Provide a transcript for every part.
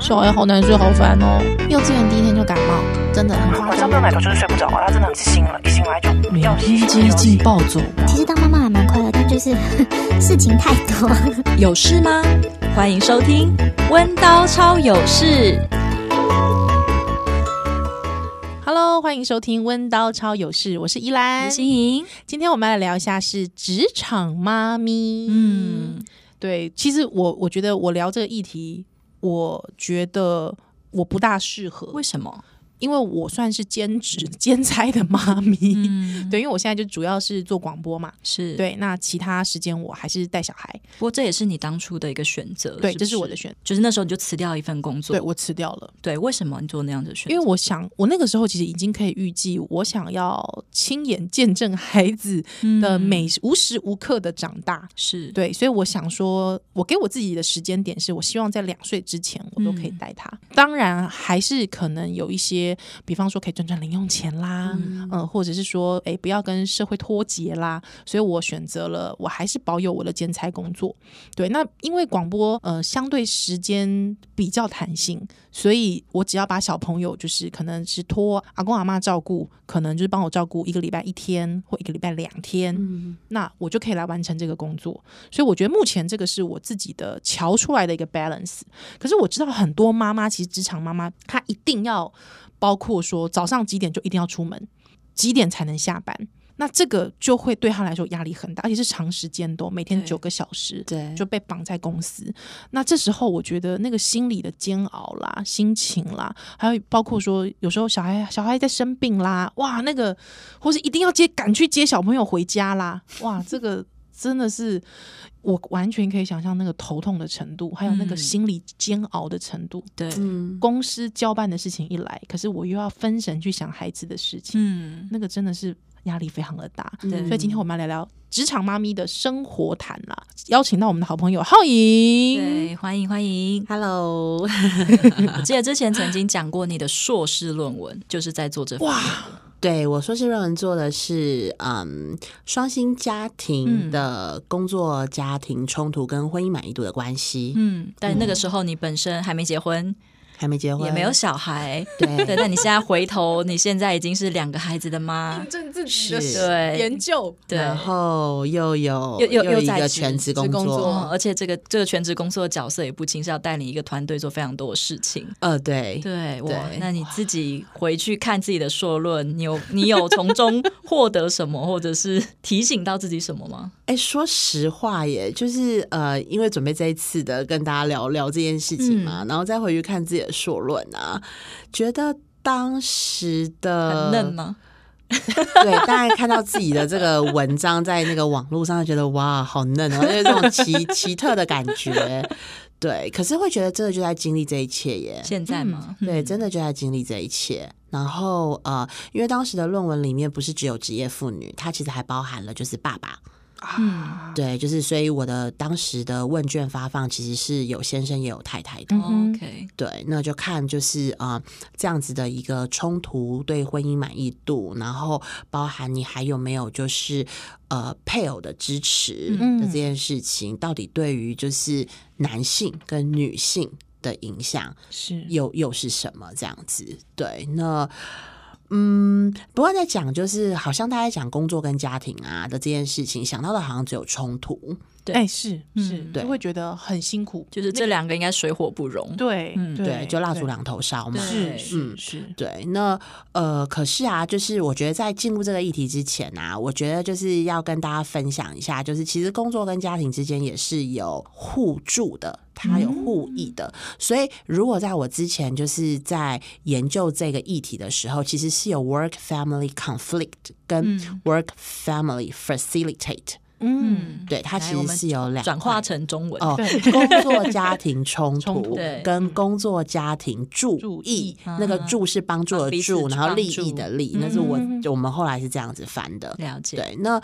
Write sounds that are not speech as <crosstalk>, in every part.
小孩好难睡，好烦哦。幼稚园第一天就感冒，真的很夸张。晚上没有奶头就是睡不着啊，他真的很醒了，一醒来就要每天接近暴走。其实当妈妈还蛮快乐，但就是 <laughs> 事情太多。有事吗？欢迎收听《温刀超有事》。Hello，欢迎收听《温刀超有事》，我是依兰，心莹。今天我们来聊一下是职场妈咪。嗯，对，其实我我觉得我聊这个议题。我觉得我不大适合，为什么？因为我算是兼职 <laughs> 兼差的妈咪，嗯，对，因为我现在就主要是做广播嘛，是对。那其他时间我还是带小孩。不过这也是你当初的一个选择，对，是？这是我的选择。就是那时候你就辞掉一份工作，对，我辞掉了。对，为什么你做那样的选择？因为我想，我那个时候其实已经可以预计，我想要亲眼见证孩子的每无时无刻的长大，是对，所以我想说，我给我自己的时间点是我希望在两岁之前我都可以带他。嗯。当然，还是可能有一些，比方说可以。赚赚零用钱啦，嗯，呃、或者是说，哎，不要跟社会脱节啦，所以我选择了，我还是保有我的兼差工作。对，那因为广播，呃，相对时间比较弹性，所以我只要把小朋友，就是可能是托阿公阿妈照顾，可能就是帮我照顾一个礼拜一天或一个礼拜两天，嗯，那我就可以来完成这个工作。所以我觉得目前这个是我自己的瞧出来的一个 balance。可是我知道很多妈妈，其实职场妈妈她一定要。包括说早上几点就一定要出门，几点才能下班？那这个就会对他来说压力很大，而且是长时间都每天九个小时，对，就被绑在公司。那这时候我觉得那个心理的煎熬啦、心情啦，还有包括说有时候小孩小孩在生病啦，哇，那个或是一定要接赶去接小朋友回家啦，哇，这个真的是。我完全可以想象那个头痛的程度，还有那个心理煎熬的程度。对、嗯，公司交办的事情一来，可是我又要分神去想孩子的事情，嗯，那个真的是压力非常的大。对，所以今天我们要聊聊职场妈咪的生活谈啦，邀请到我们的好朋友浩莹，对，欢迎欢迎，Hello。<laughs> 我记得之前曾经讲过你的硕士论文，就是在做这哇。对，我硕士论文做的是嗯，双薪家庭的工作家庭冲突跟婚姻满意度的关系。嗯，但那个时候你本身还没结婚。还没结婚，也没有小孩，对。对。那你现在回头，你现在已经是两个孩子的妈，印证自己的对研究，对，然后又有又又又一个全职工作，工作。而且这个这个全职工作的角色也不轻，是要带领一个团队做非常多的事情。呃，对。对对。那你自己回去看自己的硕论，你有你有从中获得什么，或者是提醒到自己什么吗？<laughs> 哎，说实话耶，就是呃，因为准备这一次的跟大家聊聊这件事情嘛，嗯、然后再回去看自己的硕论啊，觉得当时的很嫩吗？<laughs> 对，大概看到自己的这个文章在那个网络上，觉得哇，好嫩哦，就是这种奇奇特的感觉。<laughs> 对，可是会觉得真的就在经历这一切耶。现在吗？对，真的就在经历这一切。然后呃，因为当时的论文里面不是只有职业妇女，它其实还包含了就是爸爸。嗯，对，就是所以我的当时的问卷发放其实是有先生也有太太的。OK，对，那就看就是啊、呃、这样子的一个冲突对婚姻满意度，然后包含你还有没有就是呃配偶的支持的这件事情，嗯、到底对于就是男性跟女性的影响是又又是什么这样子？对，那。嗯，不过在讲就是好像大家讲工作跟家庭啊的这件事情，想到的好像只有冲突。对，哎，是是，对，就会觉得很辛苦，就是这两个应该水火不容。对，嗯，对，就蜡烛两头烧嘛。是是是，对。那呃，可是啊，就是我觉得在进入这个议题之前啊，我觉得就是要跟大家分享一下，就是其实工作跟家庭之间也是有互助的，它有互益的。所以如果在我之前就是在研究这个议题的时候，其实是有 work family conflict 跟 work family facilitate。嗯，对，它其实是有两转化成中文哦，<laughs> 工作家庭冲突跟工作家庭注意，那个注是帮助的助，然后利益的利，那是我我们后来是这样子翻的。了解。对，那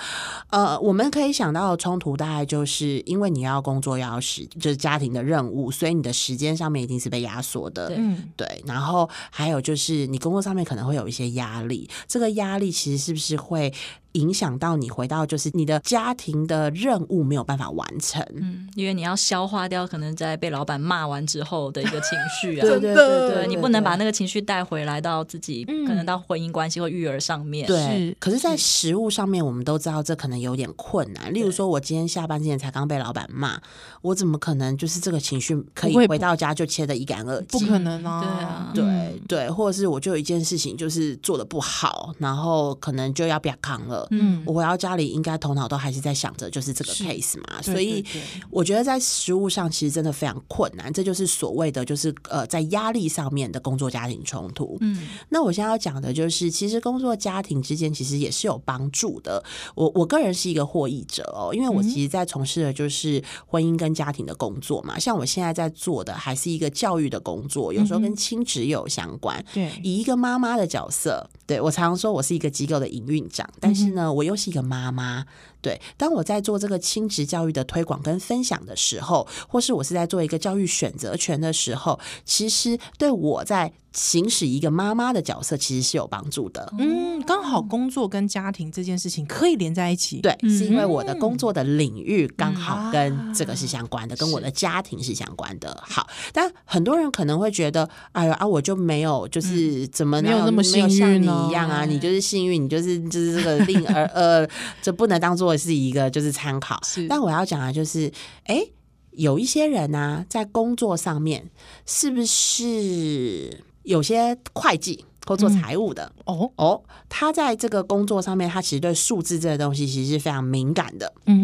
呃，我们可以想到的冲突大概就是因为你要工作要时，就是家庭的任务，所以你的时间上面一定是被压缩的。嗯，对。然后还有就是你工作上面可能会有一些压力，这个压力其实是不是会影响到你回到就是你的家庭的任务没有办法完成。嗯，因为你要消化掉可能在被老板骂完之后的一个情绪啊，<laughs> 对对对对，你不能把那个情绪带回来到自己可能到婚姻关系或育儿上面。对，可是，在食物上面，我们都知道这可能有点困难。例如说，我今天下班之前才刚被老板骂，我怎么可能就是这个情绪可以回到家就切得一干二净？不可能啊！对啊，对对，或者是我就有一件事情就是做的不好，然后可能就要被扛了。嗯，我回到家里应该头脑都还是在想着就是这个 case 嘛，所以我觉得在实务上其实真的非常困难。这就是所谓的就是呃，在压力上面的工作家庭冲突。嗯，那我现在要讲的就是，其实工作家庭之间其实也是有帮助的。我我个人是一个获益者哦，因为我其实，在从事的就是婚姻跟家庭的工作嘛。像我现在在做的还是一个教育的工作，有时候跟亲职有相关。对，以一个妈妈的角色，对，我常常说我是一个机构的营运长，但是呢，我又是一个妈妈。对，当我在做这个亲职教育的推广跟分享的时候，或是我是在做一个教育选择权的时候，其实对我在行使一个妈妈的角色，其实是有帮助的。嗯，刚好工作跟家庭这件事情可以连在一起。对，是因为我的工作的领域刚好跟这个是相关的，跟我的家庭是相关的。好，但很多人可能会觉得，哎呀啊，我就没有，就是怎么没有那么幸运你一样啊？你就是幸运，你就是就是这个令儿 <laughs> 呃，这不能当做。或是一个就是参考，但我要讲的就是，哎、欸，有一些人呢、啊，在工作上面是不是有些会计或做财务的？嗯、哦哦，他在这个工作上面，他其实对数字这个东西其实是非常敏感的。嗯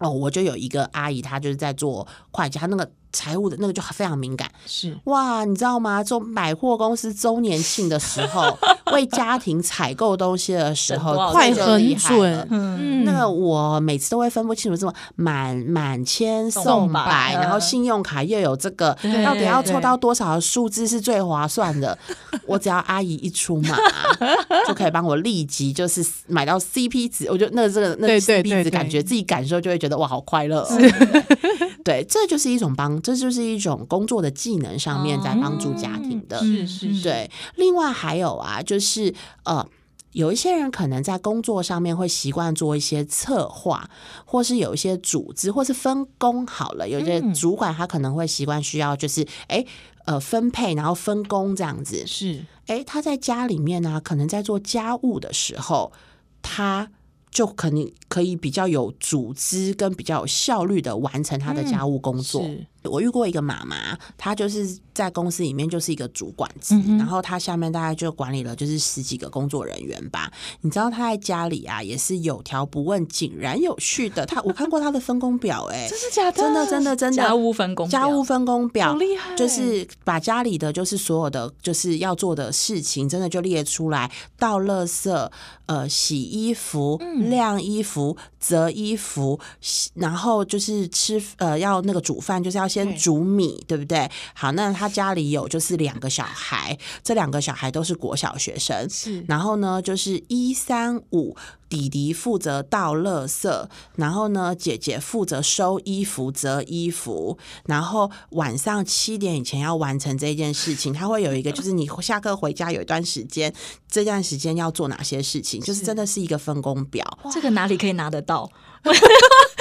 哼，哦，我就有一个阿姨，她就是在做会计，她那个。财务的那个就非常敏感，是哇，你知道吗？做百货公司周年庆的时候，<laughs> 为家庭采购东西的时候，快很准。嗯，那个我每次都会分不清楚，这么满满千送百，然后信用卡又有这个，到底要凑到多少的数字是最划算的？我只要阿姨一出马，就可以帮我立即就是买到 CP 值。我觉得那这个那 CP 值，感觉自己感受就会觉得哇，好快乐。<laughs> 对，这就是一种帮。这就是一种工作的技能上面在帮助家庭的，是是是。对，另外还有啊，就是呃，有一些人可能在工作上面会习惯做一些策划，或是有一些组织，或是分工好了。有些主管他可能会习惯需要就是哎呃分配，然后分工这样子。是，哎，他在家里面呢、啊，可能在做家务的时候，他。就肯定可以比较有组织跟比较有效率的完成他的家务工作。嗯我遇过一个妈妈，她就是在公司里面就是一个主管级，嗯、然后她下面大概就管理了就是十几个工作人员吧。你知道她在家里啊也是有条不紊、井然有序的。她我看过她的分工表、欸，哎，<laughs> 真的假的？真的真的真的家务分工家务分工表，好厉害！就是把家里的就是所有的就是要做的事情，真的就列出来，倒垃圾、呃洗衣服、晾衣服、折衣服，然后就是吃呃要那个煮饭，就是要。先煮米，对不对？好，那他家里有就是两个小孩，这两个小孩都是国小学生。是，然后呢，就是一三五，弟弟负责倒垃圾，然后呢，姐姐负责收衣服、折衣服，然后晚上七点以前要完成这件事情。他会有一个，就是你下课回家有一段时间，这段时间要做哪些事情，就是真的是一个分工表。这个哪里可以拿得到？<laughs>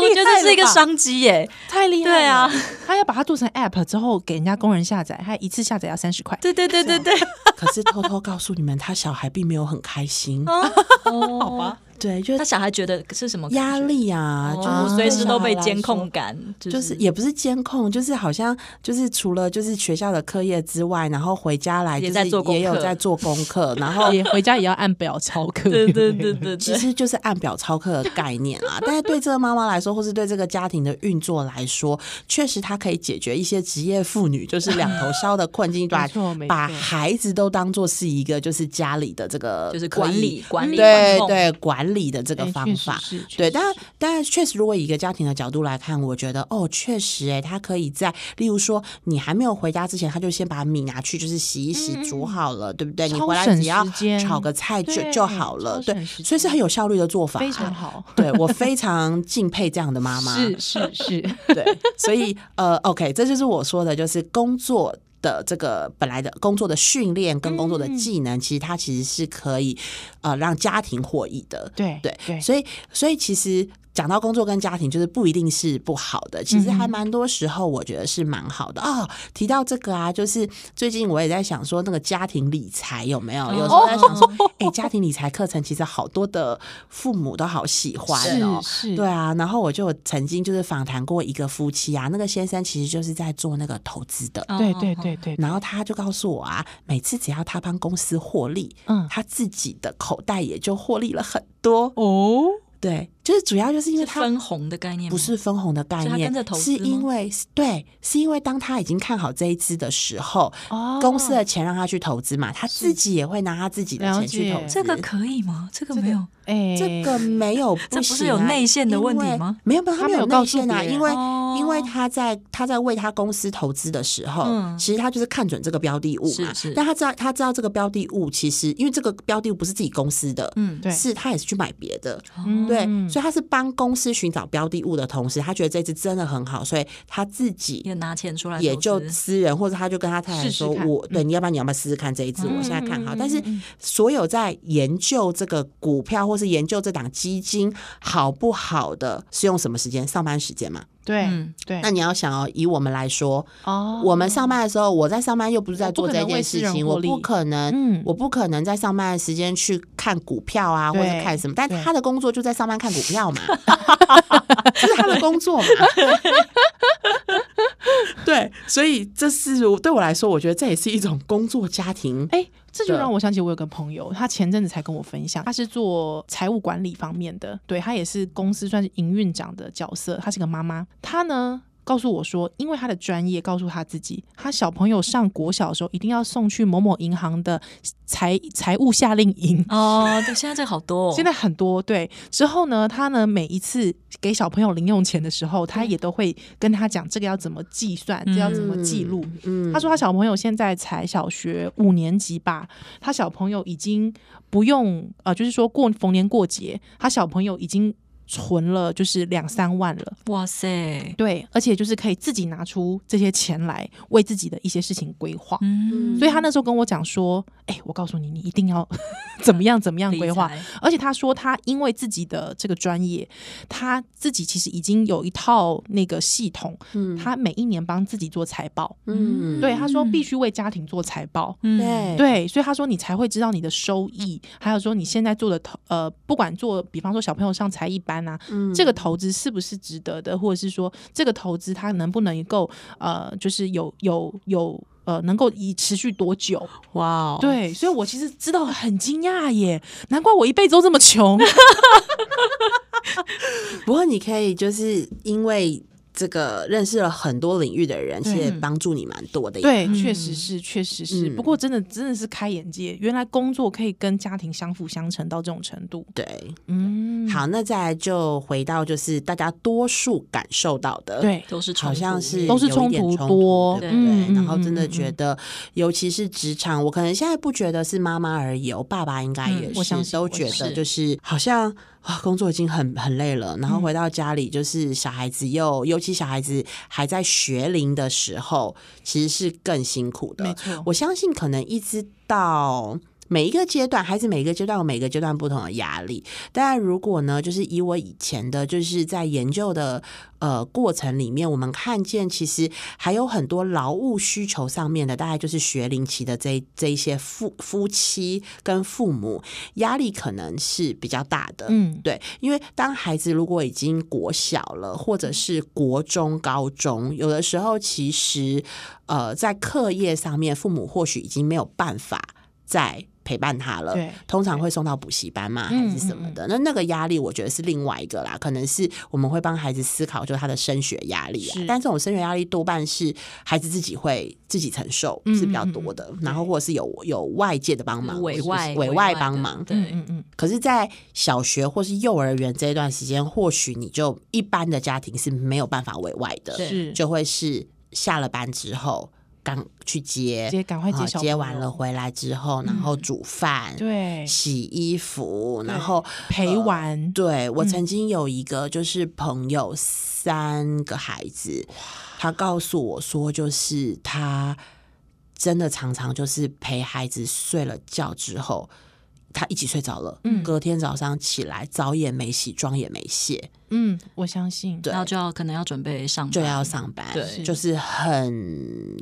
我觉得这是一个商机耶，太厉害了！对啊，他要把它做成 App 之后给人家工人下载，他一次下载要三十块。对对对对对。可是偷偷告诉你们，他小孩并没有很开心。哦，<laughs> 好吧。对，就是他小孩觉得是什么压力啊？就是随时都被监控感，就是也不是监控，就是好像就是除了就是学校的课业之外，然后回家来就是也有在做功课，<laughs> 然后也回家也要按表操课。对对对 <laughs> 对，其实就是按表操课的概念啊。<laughs> 但是对这个妈妈来说，或是对这个家庭的运作来说，确实它可以解决一些职业妇女就是两头烧的困境，把把孩子都当做是一个就是家里的这个就是管理管理对对管理。理的这个方法，对，但但确实，如果以一个家庭的角度来看，我觉得哦，确实，哎，他可以在，例如说，你还没有回家之前，他就先把米拿去，就是洗一洗，煮好了，对不对？你回来只要炒个菜就就好了，对，所以是很有效率的做法，非常好。对，我非常敬佩这样的妈妈，是是是，<laughs> 对，所以呃，OK，这就是我说的，就是工作。的这个本来的工作的训练跟工作的技能，嗯、其实它其实是可以呃让家庭获益的。对对对，所以所以其实。讲到工作跟家庭，就是不一定是不好的，其实还蛮多时候我觉得是蛮好的哦。提到这个啊，就是最近我也在想说，那个家庭理财有没有？有时候在想说，哎、欸，家庭理财课程其实好多的父母都好喜欢哦。是是，对啊。然后我就曾经就是访谈过一个夫妻啊，那个先生其实就是在做那个投资的，对对对对。然后他就告诉我啊，每次只要他帮公司获利，嗯，他自己的口袋也就获利了很多哦。对，就是主要就是因为他分红的概念，不是分红的概念，是因为对，是因为当他已经看好这一支的时候，哦，公司的钱让他去投资嘛，他自己也会拿他自己的钱去投资。这个可以吗？这个没有，哎，这个没有，这不是有内线的问题吗？没有，没有，他没有内线啊，因为因为他在他在为他公司投资的时候，其实他就是看准这个标的物嘛，但他知道他知道这个标的物其实因为这个标的物不是自己公司的，嗯，对，是他也是去买别的，嗯。对，所以他是帮公司寻找标的物的同时，他觉得这只真的很好，所以他自己也拿钱出来，也就私人或者他就跟他太太说：“我对你要不然你要不要试试看这一支？我现在看好。”但是所有在研究这个股票或是研究这档基金好不好的，是用什么时间？上班时间嘛。对，对，那你要想哦，以我们来说，哦，我们上班的时候，我在上班又不是在做这件事情，我不可能，我不可能在上班的时间去看股票啊，或者看什么。但他的工作就在上班看股票嘛，<laughs> 这是他的工作嘛。<laughs> 对，所以这是对我来说，我觉得这也是一种工作家庭。哎。这就让我想起我有个朋友，他前阵子才跟我分享，他是做财务管理方面的，对，他也是公司算是营运长的角色，他是个妈妈，他呢。告诉我说，因为他的专业，告诉他自己，他小朋友上国小的时候，一定要送去某某银行的财财务夏令营哦。对，<laughs> 现在这好多，哦，现在很多。对，之后呢，他呢每一次给小朋友零用钱的时候，他也都会跟他讲这个要怎么计算，这个，要怎么记录。嗯，他说他小朋友现在才小学五年级吧，他小朋友已经不用呃，就是说过逢年过节，他小朋友已经。存了就是两三万了，哇塞！对，而且就是可以自己拿出这些钱来为自己的一些事情规划。嗯，所以他那时候跟我讲说：“哎、欸，我告诉你，你一定要 <laughs> 怎么样怎么样规划。”而且他说他因为自己的这个专业，他自己其实已经有一套那个系统。嗯，他每一年帮自己做财报。嗯，对，他说必须为家庭做财报。嗯，对对，所以他说你才会知道你的收益，还有说你现在做的投呃，不管做，比方说小朋友上才艺班。嗯，这个投资是不是值得的，或者是说这个投资它能不能够呃，就是有有有呃，能够以持续多久？哇 Wow，对，所以我其实知道很惊讶耶，难怪我一辈子都这么穷。<laughs> 不过你可以就是因为。这个认识了很多领域的人，其实也帮助你蛮多的。对，确实是，确实是。不过真的真的是开眼界，原来工作可以跟家庭相辅相成到这种程度。对，嗯。好，那再来就回到就是大家多数感受到的，对，都是好像是都是冲突多，对。然后真的觉得，尤其是职场，我可能现在不觉得是妈妈而已，我爸爸应该也是，我想都觉得就是好像。啊，工作已经很很累了，然后回到家里，就是小孩子又，尤其小孩子还在学龄的时候，其实是更辛苦的。我相信可能一直到。每一个阶段，孩子每一个阶段有每个阶段不同的压力。当然，如果呢，就是以我以前的，就是在研究的呃过程里面，我们看见其实还有很多劳务需求上面的，大概就是学龄期的这这一些夫夫妻跟父母压力可能是比较大的。嗯，对，因为当孩子如果已经国小了，或者是国中、高中，有的时候其实呃在课业上面，父母或许已经没有办法再陪伴他了，通常会送到补习班嘛，还是什么的？那那个压力，我觉得是另外一个啦。可能是我们会帮孩子思考，就是他的升学压力啊。但这种升学压力多半是孩子自己会自己承受，是比较多的。然后或者是有有外界的帮忙，委外委外帮忙。对，嗯嗯。可是，在小学或是幼儿园这一段时间，或许你就一般的家庭是没有办法委外的，是就会是下了班之后。赶去接，接赶快接接完了回来之后，然后煮饭，对，洗衣服，然后陪玩。对，我曾经有一个就是朋友，三个孩子，他告诉我说，就是他真的常常就是陪孩子睡了觉之后。他一起睡着了，嗯。隔天早上起来澡也没洗，妆也没卸，嗯，我相信，对。然后就要可能要准备上班，就要上班，对。就是很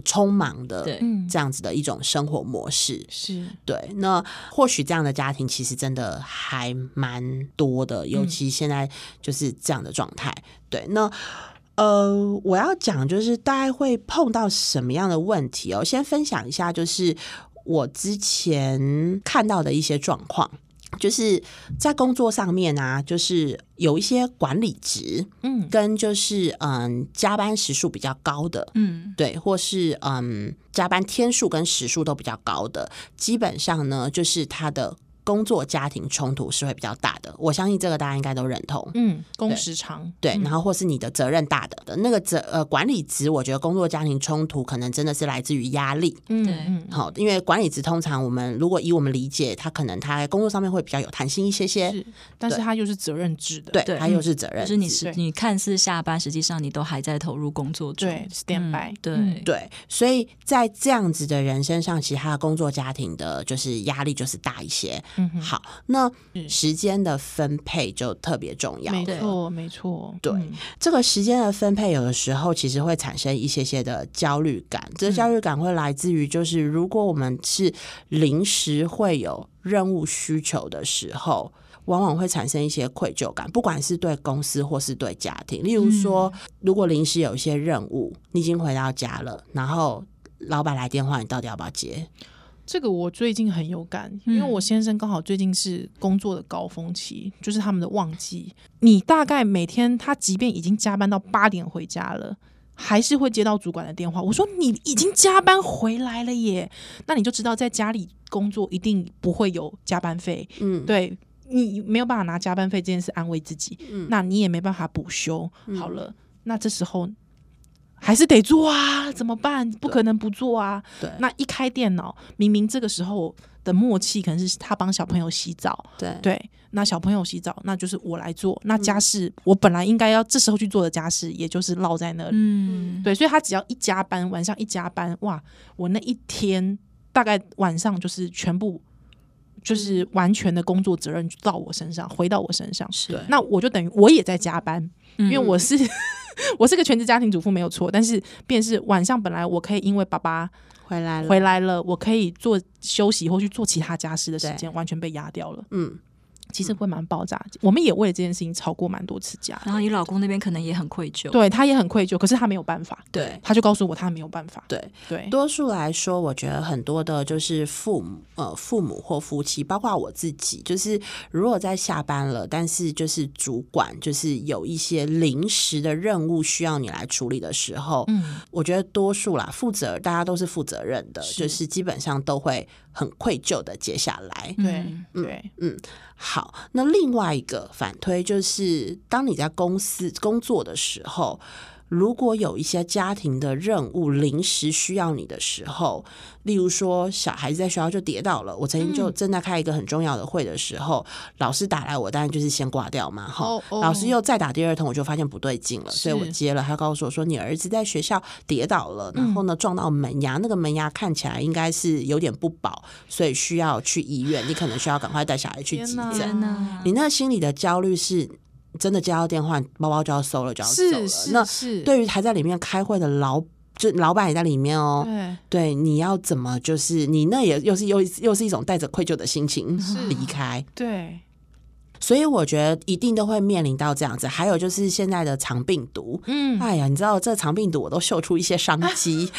匆忙的对。嗯这样子的一种生活模式。是，对，那或许这样的家庭其实真的还蛮多的，尤其现在就是这样的状态。对，那呃，我要讲就是大概会碰到什么样的问题哦？先分享一下，就是我之前看到的一些状况。就是在工作上面啊，就是有一些管理职，嗯，跟就是嗯加班时数比较高的，嗯，对，或是嗯加班天数跟时数都比较高的，基本上呢，就是他的工作家庭冲突是会比较大的。我相信这个大家应该都认同，嗯，工时长，对，嗯。然后或是你的责任大的的那个责呃管理职，我觉得工作家庭冲突可能真的是来自于压力。嗯对。嗯，好，因为管理职通常我们如果以我们理解，他可能他在工作上面会比较有弹性一些些，是，但是对。他又是责任制的，对，对。他又是责任。制，就是你是你看似下班，实际上你都还在投入工作中，对，stand by，对。嗯对，所以在这样子的人身上，其实他的工作家庭的就是压力就是大一些。嗯，好，那时间的分配就特别重要了。没错，没错，对嗯这个时间的分配，有的时候其实会产生一些些的焦虑感。这个焦虑感会来自于，就是如果我们是临时会有任务需求的时候，往往会产生一些愧疚感，不管是对公司或是对家庭。例如说，如果临时有一些任务，你已经回到家了，然后老板来电话，你到底要不要接？这个我最近很有感，因为我先生刚好最近是工作的高峰期，就是他们的旺季。你大概每天他即便已经加班到八点回家了，还是会接到主管的电话。我说你已经加班回来了耶，那你就知道在家里工作一定不会有加班费。嗯，对你没有办法拿加班费这件事安慰自己，嗯那你也没办法补休。好了，那这时候还是得做啊，怎么办？不可能不做啊。对那一开电脑，明明这个时候的默契可能是他帮小朋友洗澡，对对，那小朋友洗澡，那就是我来做。那家事、我本来应该要这时候去做的家事，也就是落在那里。嗯，对，所以他只要一加班，晚上一加班，哇，我那一天大概晚上就是全部。就是完全的工作责任到我身上，回到我身上。是那我就等于我也在加班，因因为我是我是个全职家庭主妇没有错，但是便是晚上本来我可以因为爸爸回来了，回来了，我可以做休息或去做其他家事的时间完全被压掉了，嗯，其实会蛮爆炸。我们也为了这件事情吵过蛮多次架，然后你老公那边可能也很愧疚，对他也很愧疚，可是他没有办法，对。他就告诉我他没有办法，对。对，多数来说，我觉得很多的就是父母呃父母或夫妻，包括我自己，就是如果在下班了，但是就是主管就是有一些临时的任务需要你来处理的时候，嗯，我觉得多数啦，负责大家都是负责任的，是。就是基本上都会很愧疚的接下来。对对。嗯。对，好，那另外一个反推就是，当你在公司工作的时候，如果有一些家庭的任务临时需要你的时候，例如说小孩子在学校就跌倒了，我曾经就正在开一个很重要的会的时候，老师打来我，当然就是先挂掉嘛，哈、哦。哦老师又再打第二通，我就发现不对劲了，所以我接了，他告诉我说，你儿子在学校跌倒了，然后呢撞到门牙，那个门牙看起来应该是有点不保，所以需要去医院，你可能需要赶快带小孩去急诊。你那心里的焦虑是真的接到电话，包包就要收了，就要走了。是是那是，对于还在里面开会的老，就老板也在里面哦。对对，你要怎么就是你那也又是又又是一种带着愧疚的心情离开，对，所以我觉得一定都会面临到这样子。还有就是现在的肠病毒，嗯，哎呀，你知道这肠病毒我都嗅出一些商机。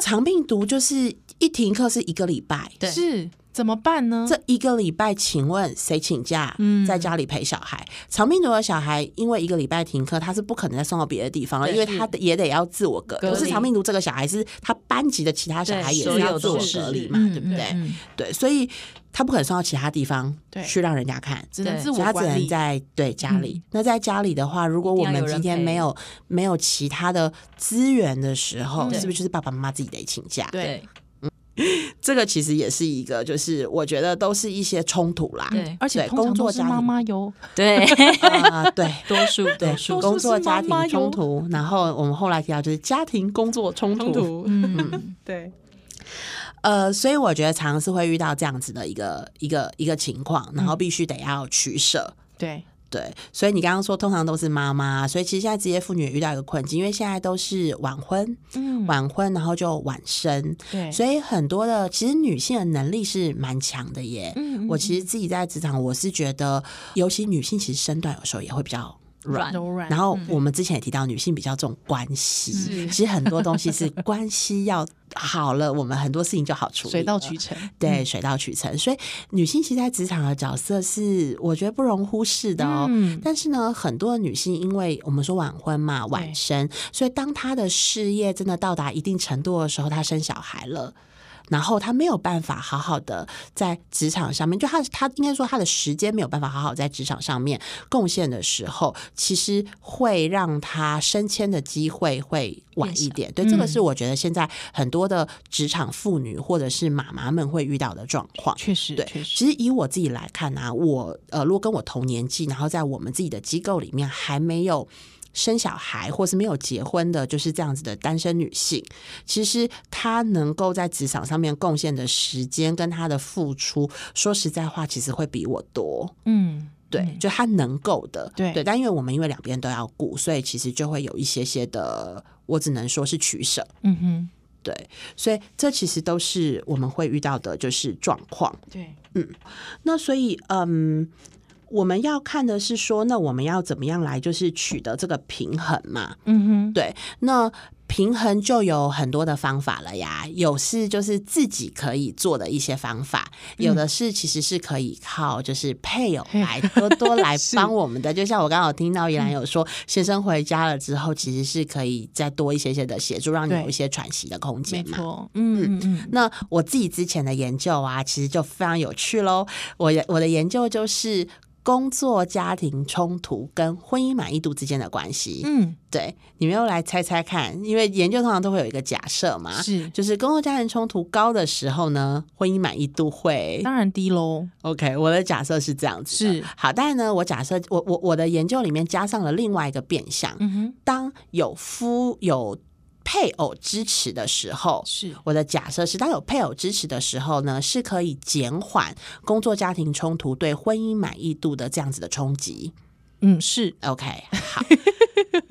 肠病毒就是一停课是一个礼拜，对是怎么办呢？这一个礼拜，请问谁请假？嗯在家里陪小孩。长病毒的小孩，因为一个礼拜停课，他是不可能再送到别的地方了，因为他也得要自我隔不是长病毒这个小孩，是他班级的其他小孩也是要自我隔离嘛，嗯对不对？嗯对，所以他不可能送到其他地方去让人家看。只能自所以他只能在对家里。那在家里的话，如果我们今天没有没有其他的资源的时候，嗯是不是就是爸爸妈妈自己得请假？对对 <laughs> 这个其实也是一个，就是我觉得都是一些冲突啦。对而且工作家庭妈妈�有，<laughs> 对，啊，对。多数对多数，工作家庭冲突，然后我们后来提到就是家庭工作冲突。冲突，嗯，<laughs> 对，呃，所以我觉得常常是会遇到这样子的一个一个一个情况，然后必须得要取舍。对。对，所以你刚刚说通常都是妈妈，所以其实现在职业妇女也遇到一个困境，因为现在都是晚婚，嗯，晚婚然后就晚生，对，所以很多的其实女性的能力是蛮强的耶。嗯，我其实自己在职场，我是觉得，尤其女性其实身段有时候也会比较。软，软然后我们之前也提到，女性比较重关系，嗯、<laughs> 其实很多东西是关系要好了，我们很多事情就好处理，水到渠成。对，水到渠成。所以女性其实在职场的角色是我觉得不容忽视的哦。嗯、但是呢，很多女性因为我们说晚婚嘛，晚生，所以当她的事业真的到达一定程度的时候，她生小孩了。然后他没有办法好好的在职场上面，就他他应该说他的时间没有办法好好在职场上面贡献的时候，其实会让他升迁的机会会晚一点。对，这个是我觉得现在很多的职场妇女或者是妈妈们会遇到的状况。确实，对，确实。其实以我自己来看呢、啊，我呃，如果跟我同年纪，然后在我们自己的机构里面还没有。生小孩或是没有结婚的，就是这样子的单身女性，其实她能够在职场上面贡献的时间跟她的付出，说实在话，其实会比我多。嗯，对，就她能够的，对对。但因为我们因为两边都要顾，所以其实就会有一些些的，我只能说是取舍。嗯哼，对，所以这其实都是我们会遇到的，就是状况。对，嗯，那所以，嗯。我们要看的是说，那我们要怎么样来就是取得这个平衡嘛？嗯哼，对，那平衡就有很多的方法了呀。有是就是自己可以做的一些方法，有的是其实是可以靠就是配偶来 <laughs> 多多来帮 <laughs> 我们的。就像我刚刚有听到依兰有说，先生回家了之后，其实是可以再多一些些的协助，让你有一些喘息的空间嘛。嗯嗯嗯。那我自己之前的研究啊，其实就非常有趣喽。我我的研究就是。工作家庭冲突跟婚姻满意度之间的关系，嗯，对，你们又来猜猜看，因为研究通常都会有一个假设嘛，是，就是工作家庭冲突高的时候呢，婚姻满意度会当然低喽。OK，我的假设是这样子，是。好，但是呢，我假设我我我的研究里面加上了另外一个变相，嗯哼，当有夫有。配偶支持的时候，是。我的假设是，当有配偶支持的时候呢，是可以减缓工作家庭冲突对婚姻满意度的这样子的冲击。嗯，是。OK，好，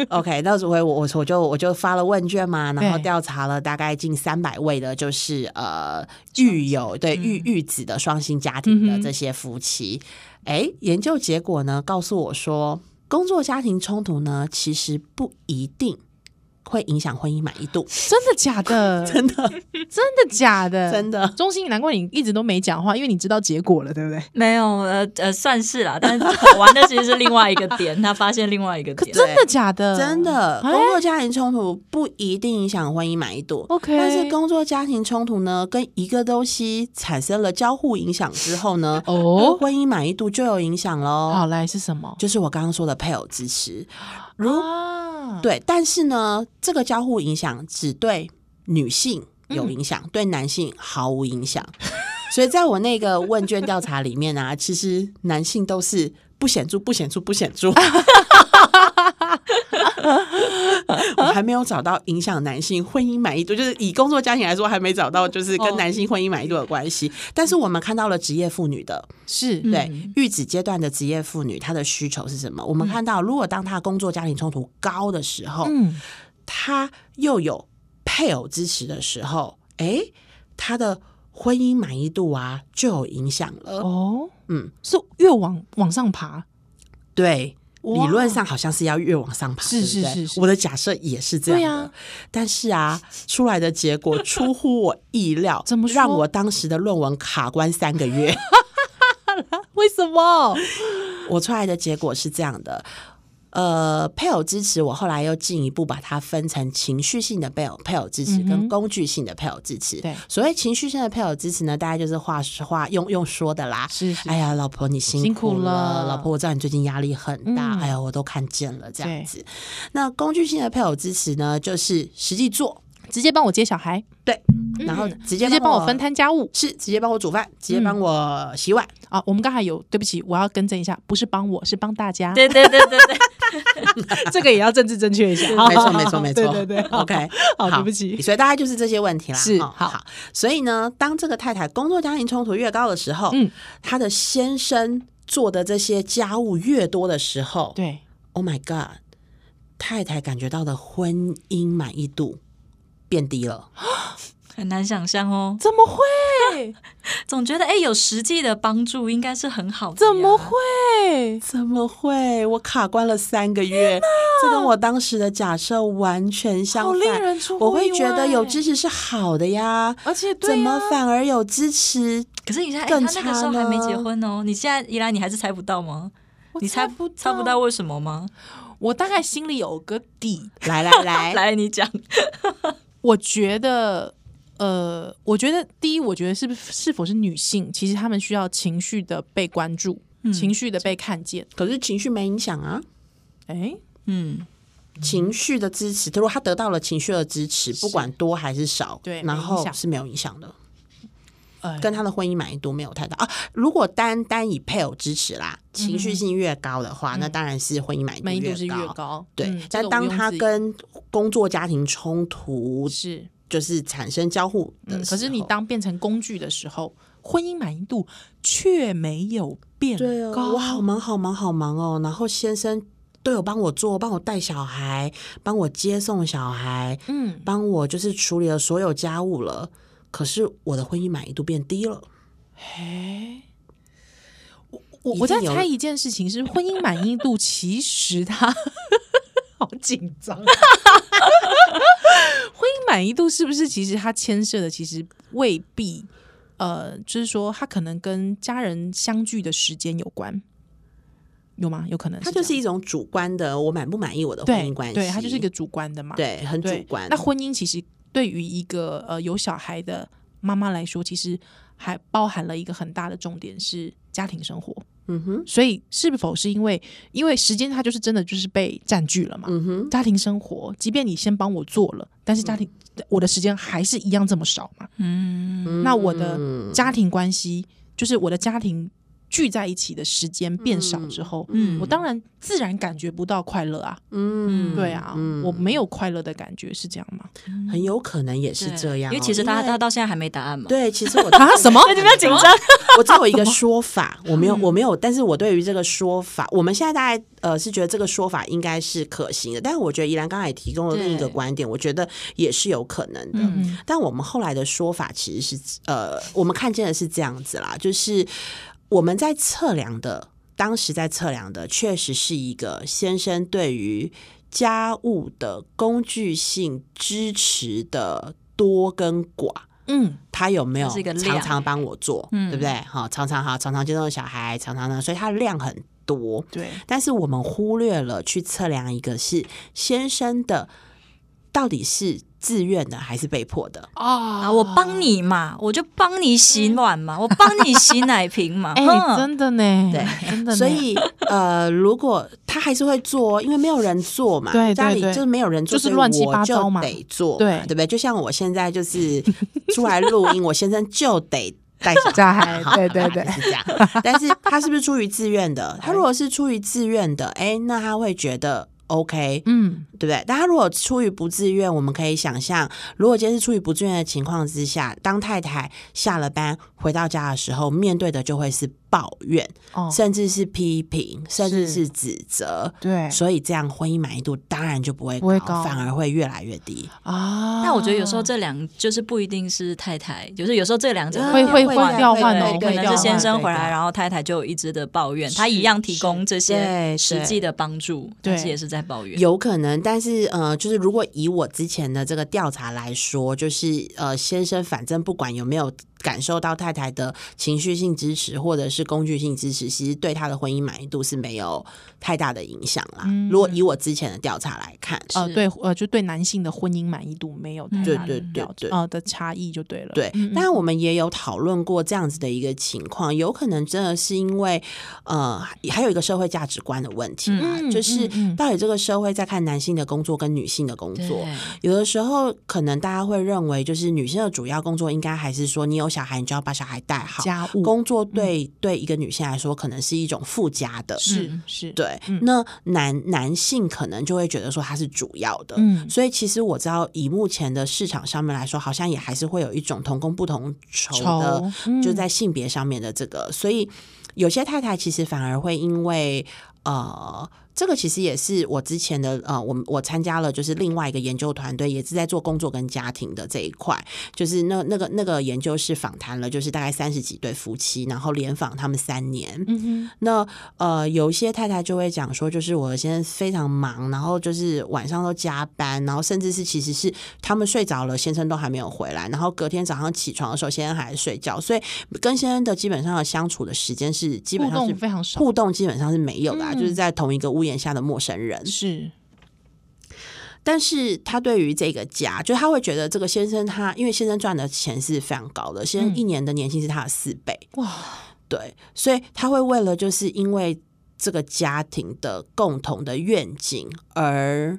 <laughs> OK，那时候我我我就我就发了问卷嘛，然后调查了大概近三百位的，就是呃育有对育育子的双薪家庭的这些夫妻，哎、嗯，研究结果呢告诉我说，工作家庭冲突呢其实不一定。会影响婚姻满意度？真的假的？<laughs> 真的真的假的？真的。中心，难怪你一直都没讲话，因为你知道结果了，对不对？没有，呃呃，算是啦。但是好玩的其实是另外一个点，他发现另外一个点。<laughs> 真的假的？真的。工作家庭冲突不一定影响婚姻满意度。OK，但是工作家庭冲突呢，跟一个东西产生了交互影响之后呢，哦，婚姻满意度就有影响喽。好来是什么？就是我刚刚说的配偶支持。如对，但是呢，这个交互影响只对女性有影响，嗯、对男性毫无影响。<laughs> 所以在我那个问卷调查里面啊，其实男性都是不显著、不显著、不显著。<laughs> 我还没有找到影响男性婚姻满意度，就是以工作家庭来说，还没找到就是跟男性婚姻满意度有关系。但是我们看到了职业妇女的，是对育子阶段的职业妇女，她的需求是什么？我们看到，如果当她工作家庭冲突高的时候，嗯，她又有配偶支持的时候，哎，她的婚姻满意度啊就有影响了。哦，嗯，是越往往上爬，对。理论上好像是要越往上爬，是是是，是，我的假设也是这样的。啊、但是啊，出来的结果出乎我意料，怎么让我当时的论文卡关三个月？<laughs> 为什么？我出来的结果是这样的。呃，配偶支持，我后来又进一步把它分成情绪性的配偶配偶支持跟工具性的配偶支持。对、嗯，所谓情绪性的配偶支持呢，大概就是话实话用用说的啦。是，是，哎呀，老婆你辛苦了，老婆我知道你最近压力很大，嗯、哎呀，我都看见了这样子。那工具性的配偶支持呢，就是实际做。直接帮我接小孩，对，然后直接直接帮我分摊家务，是直接帮我煮饭，直接帮我洗碗。啊，我们刚才有对不起，我要更正一下，不是帮我是帮大家。对对对对对，<laughs> 这个也要政治正确一下。没错，没错，没错。对对对，OK，好，对不起。所以大概就是这些问题啦。是，好，所以呢，当这个太太工作家庭冲突越高的时候，嗯，她的先生做的这些家务越多的时候，对，Oh my God，太太感觉到的婚姻满意度变低了。<gasps> <gasps> 很难想象哦，怎么会？总觉得哎，有实际的帮助应该是很好的。怎么会？怎么会？我卡关了三个月，这跟我当时的假设完全相反。我会觉得有支持是好的呀，而且怎么反而有支持？可是你现在，他那个时候还没结婚哦。你现在依然，你还是猜不到吗？你猜不猜不到为什么吗？我大概心里有个底。来来来 <laughs> 来，你讲。<laughs> 我觉得。呃，我觉得第一，我觉得是不是是否是女性，其实她们需要情绪的被关注，嗯、情绪的被看见。可是情绪没影响啊，哎，嗯，情绪的支持，如果她得到了情绪的支持，不管多还是少，对，然后是没有影响的，呃，跟他的婚姻满意度没有太大。啊。如果单单以配偶支持啦，情绪性越高的话，嗯、那当然是婚姻满意度越高，是越高。对，嗯、但当他跟工作家庭冲突是。就是产生交互的、嗯，可是你当变成工具的时候，婚姻满意度却没有变高。对哦，我好忙好忙好忙哦，然后先生都有帮我做，帮我带小孩，帮我接送小孩，嗯，帮我就是处理了所有家务了。可是我的婚姻满意度变低了。嘿，我我我在猜一件事情是，婚姻满意度其实它 <laughs> 好紧张。<laughs> 婚姻满意度是不是其实它牵涉的其实未必，呃，就是说它可能跟家人相聚的时间有关，有吗？有可能，它就是一种主观的，我满不满意我的婚姻关系？对，它就是一个主观的嘛，对，很主观。那婚姻其实对于一个呃有小孩的妈妈来说，其实还包含了一个很大的重点是家庭生活。嗯哼，所以是否是因为因为时间它就是真的就是被占据了嘛？嗯哼，家庭生活，即便你先帮我做了，但是家庭、嗯、我的时间还是一样这么少嘛？嗯，那我的家庭关系就是我的家庭。聚在一起的时间变少之后，嗯，我当然自然感觉不到快乐啊，嗯，对啊，我没有快乐的感觉，是这样吗？很有可能也是这样，因为其实他他到现在还没答案嘛。对，其实我 <laughs> 啊什么？<laughs> 你不要紧张，<laughs> 我只有一个说法，我没有我没有，但是我对于这个说法，我们现在大概呃是觉得这个说法应该是可行的，但是我觉得怡兰刚才也提供了另一个观点，我觉得也是有可能的。但我们后来的说法其实是呃，我们看见的是这样子啦，就是。我们在测量的，当时在测量的，确实是一个先生对于家务的工具性支持的多跟寡。嗯，他有没有常常帮我做，对不对？好，常常好，常常接送小孩，常常呢，所以他的量很多。对，但是我们忽略了去测量一个是先生的到底是。自愿的还是被迫的啊？我帮你嘛，我就帮你洗碗嘛，<laughs> 我帮你洗奶瓶嘛。哎，真的呢，对，真的。所以呃，如果他还是会做，因为没有人做嘛，对，家里就是没有人做，就是乱七八糟嘛，得做，对，对不对？就像我现在就是出来录音，我先生就得带小孩，对对对，是这样。但是他是不是出于自愿的？他如果是出于自愿的，哎，那他会觉得。OK，嗯，对不对？但他如果出于不自愿，我们可以想象，如果今天是出于不自愿的情况之下，当太太下了班回到家的时候，面对的就会是抱怨，哦、甚至是批评，甚至是指责。对，所以这样婚姻满意度当然就不会高，反而会越来越低啊。那我觉得有时候这两就是不一定是太太，就是有时候这两者会会会调换哦，可能是先生回来，然后太太就一直的抱怨，他一样提供这些实际的帮助，但是也是在抱怨。有可能，但是呃，就是如果以我之前的这个调查来说，就是呃，先生反正不管有没有。感受到太太的情绪性支持，或者是工具性支持，其实对他的婚姻满意度是没有太大的影响啦。嗯、如果以我之前的调查来看，呃，对，呃，就对男性的婚姻满意度没有太大的调，对对对对，呃的差异就对了。对，嗯嗯，当然我们也有讨论过这样子的一个情况，有可能真的是因为呃，还有一个社会价值观的问题嘛，嗯、就是到底这个社会在看男性的工作跟女性的工作，有的时候可能大家会认为，就是女性的主要工作应该还是说你有。小孩，你就要把小孩带好，家务。工作对、嗯、对一个女性来说，可能是一种附加的，是是，对。嗯。那男男性可能就会觉得说他是主要的，嗯。所以其实我知道，以目前的市场上面来说，好像也还是会有一种同工不同酬的，嗯。就在性别上面的这个，所以有些太太其实反而会因为呃。这个其实也是我之前的呃，我我参加了就是另外一个研究团队，也是在做工作跟家庭的这一块。就是那那个那个研究是访谈了，就是大概三十几对夫妻，然后联访他们三年。嗯哼，那呃，有一些太太就会讲说，就是我现在非常忙，然后就是晚上都加班，然后甚至是其实是他们睡着了，先生都还没有回来，然后隔天早上起床的时候，先生还在睡觉，所以跟先生的基本上的相处的时间是基本上是非常少互动基本上是没有的、啊，嗯就是在同一个屋檐下的陌生人。是。但是他对于这个家，就他会觉得这个先生他，因为先生赚的钱是非常高的，先生一年的年薪是他的四倍，哇，对，所以他会为了就是因为这个家庭的共同的愿景而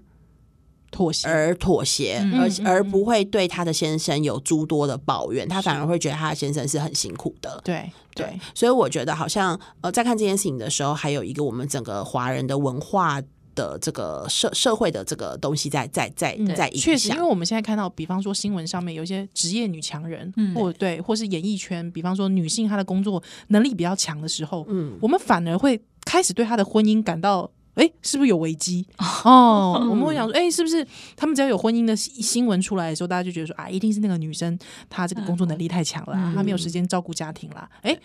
妥协，而妥协，嗯而而不会对他的先生有诸多的抱怨，他反而会觉得他的先生是很辛苦的。对对对，，所以我觉得好像呃，在看这件事情的时候，还有一个我们整个华人的文化的这个社社会的这个东西在在在嗯在影确实，因为。我们现在看到，比方说新闻上面有一些职业女强人，嗯或对，或是演艺圈，比方说女性她的工作能力比较强的时候，嗯，我们反而会开始对她的婚姻感到。哎，是不是有危机？哦，我们会想说，哎，是不是他们只要有婚姻的新新闻出来的时候，大家就觉得说啊，一定是那个女生她这个工作能力太强了，嗯。她没有时间照顾家庭啦。哎，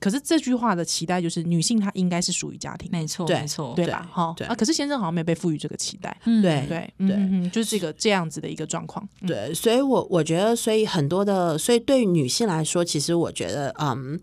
可是这句话的期待就是女性她应该是属于家庭，没错，对没错，对吧？哈对。啊，可是先生好像没有被赋予这个期待，嗯。对对对。就是这个这样子的一个状况，嗯。对，所以我我觉得，所以很多的，所以对于女性来说，其实我觉得，嗯，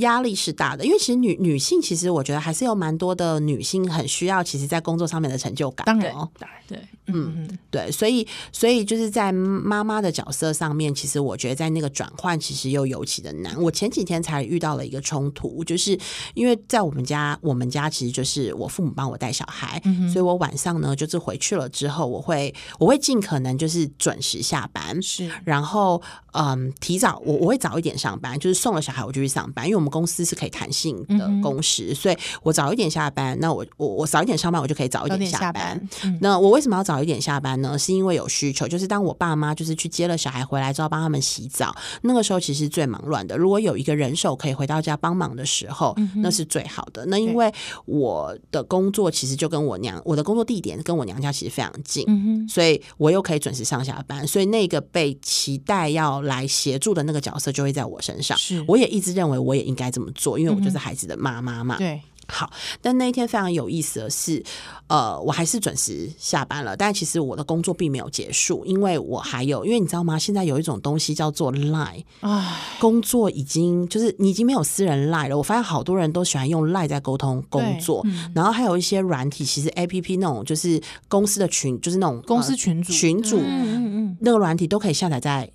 压力是大的，因为其实女女性，其实我觉得还是有蛮多的女性很需要，其实在工作上面的成就感。当然哦，对，嗯嗯对，所以所以就是在妈妈的角色上面，其实我觉得在那个转换，其实又尤其的难。我前几天才遇到了一个冲突，就是因为在我们家，我们家其实就是我父母帮我带小孩，所以我晚上呢就是回去了之后，我会我会尽可能就是准时下班，是然后嗯提早我我会早一点上班，就是送了小孩我就去上班，因为我们公司是可以弹性的工时，所以我早一点下班，那我我我早一点上班，我就可以早一点下下班。班，嗯那我为什么要早一点下班呢？是因为有需求，就是当我爸妈就是去接了小孩回来之后，帮他们洗澡，那个时候其实最忙乱的。如果有一个人手可以回到家帮忙的时候，那是最好的。那因为我的工作其实就跟我娘，我的工作地点跟我娘家其实非常近，嗯，所以我又可以准时上下班，所以那个被期待要来协助的那个角色就会在我身上。是我也一直认为我也应该这么做，因为我就是孩子的妈妈嘛。对，好，但那一天非常有意思的是，呃，我还是准时下班了，但其实我的工作并没有结束，因为我还有，因为你知道吗？现在有一种东西叫做 Line，唉，工作已经就是你已经没有私人 Line 了。我发现好多人都喜欢用 Line 在沟通工作，然后还有一些软体，其实 APP 那种就是公司的群，就是那种公司呃群组群组、嗯嗯嗯，那个软体都可以下载在。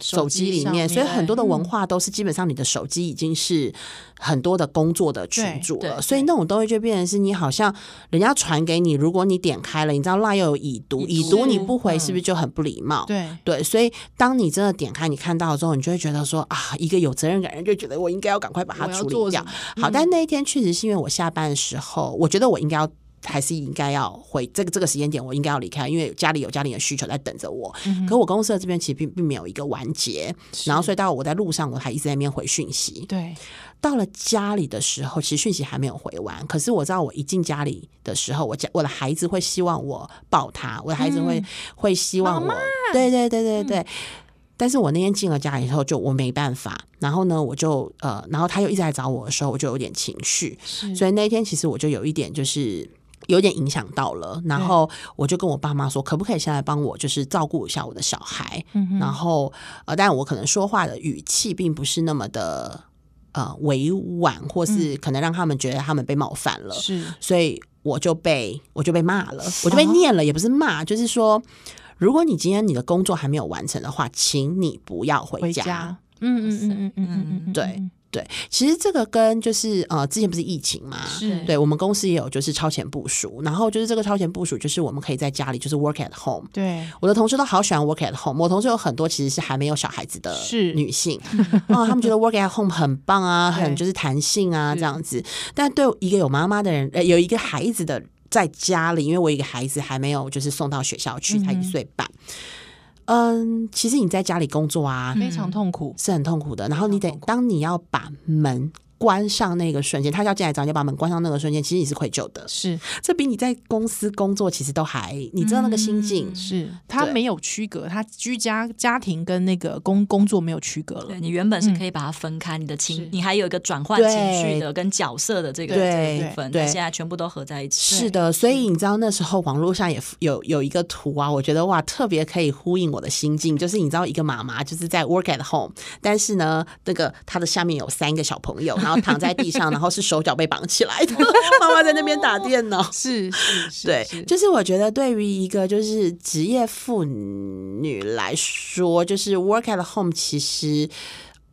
手机里面，上所以很多的文嗯化都是基本上你的手机已经是很多的工作的群主了，所以那种东西就变成是你好像人家传给你，如果你点开了，你知道 LINE 又有已读，已已读读你不回嗯是不是就很不礼貌？对，对，所以当你真的点开，你看到之后，你就会觉得说啊，一个有责任感人就觉得我应该要赶快把它处理掉。好，但那一天确实是因为我下班的时候，我觉得我应该要。还是应该要回这个这个时间点，我应该要离开，因为家里有家里的需求在等着我。可我公司的这边其实并并没有一个完结，然后所以到我在路上，我还一直在那边回讯息。对，到了家里的时候，其实讯息还没有回完。可是我知道，我一进家里的时候，我家我的孩子会希望我抱他，我的孩子会、会希望我，对对对对对。但是我那天进了家里以后，就我没办法。然后呢，我就呃，然后他又一直来找我的时候，我就有点情绪。所以那一天其实我就有一点就是。有点影响到了，然后我就跟我爸妈说，可不可以现在帮我就是照顾一下我的小孩？嗯然后呃，但我可能说话的语气并不是那么的呃委婉，或是可能让他们觉得他们被冒犯了，是。所以我就被我就被骂了，我就被念了，也不是骂，就是说，如果你今天你的工作还没有完成的话，请你不要回家。回家，嗯嗯嗯嗯嗯嗯嗯，对对，其实这个跟就是呃，之前不是疫情嘛，是对我们公司也有就是超前部署，然后就是这个超前部署，就是我们可以在家里就是 work at home。对，我的同事都好喜欢 work at home，我同事有很多其实是还没有小孩子的女性，<laughs> 哦，他们觉得 work at home 很棒啊，很就是弹性啊这样子。但对一个有妈妈的人，呃，有一个孩子的在家里，因为我一个孩子还没有就是送到学校去，才一岁半。嗯，其实你在家里工作啊，非常痛苦，是很痛苦的。然后你得当你要把门。关上那个瞬间，他要进来找你，把门关上那个瞬间，其实你是愧疚的。是，这比你在公司工作其实都还，你知道那个心境。嗯、是，他没有区隔，他居家家庭跟那个工工作没有区隔了。对，你原本是可以把它分开，你的情，嗯、你还有一个转换情绪的跟角色的这个这个部分，对，现在全部都合在一起。是的，所以你知道那时候网络上也有有一个图啊，我觉得哇，特别可以呼应我的心境，就是你知道一个妈妈就是在 work at home，但是呢，那个她的下面有三个小朋友，然后躺在地上。<laughs> 然后是手脚被绑起来的，<laughs> 妈妈在那边打电脑，是是是，对，就是我觉得对于一个就是职业妇女来说，就是 work at home，其实，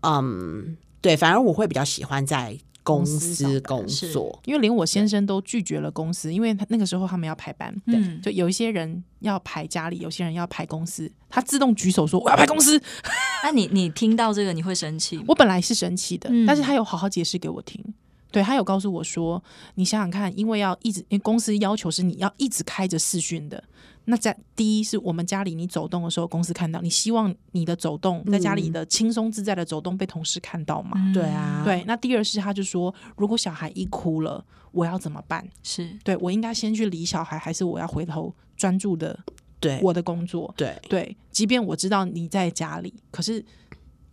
嗯，对，反而我会比较喜欢在公司工作，因为连我先生都拒绝了公司，因为他那个时候他们要排班，对，就有一些人要排家里，有些人要排公司，他自动举手说我要排公司。<laughs> 那你你听到这个你会生气？我本来是生气的，但是他有好好解释给我听。对，他有告诉我说，你想想看，因为要一直，因为公司要求是你要一直开着视讯的。那在第一是我们家里你走动的时候，公司看到，你希望你的走动在家里的轻松自在的走动被同事看到吗？对啊，对。那第二是他就说，如果小孩一哭了，我要怎么办？是对我应该先去理小孩，还是我要回头专注的对我的工作？对对，即便我知道你在家里，可是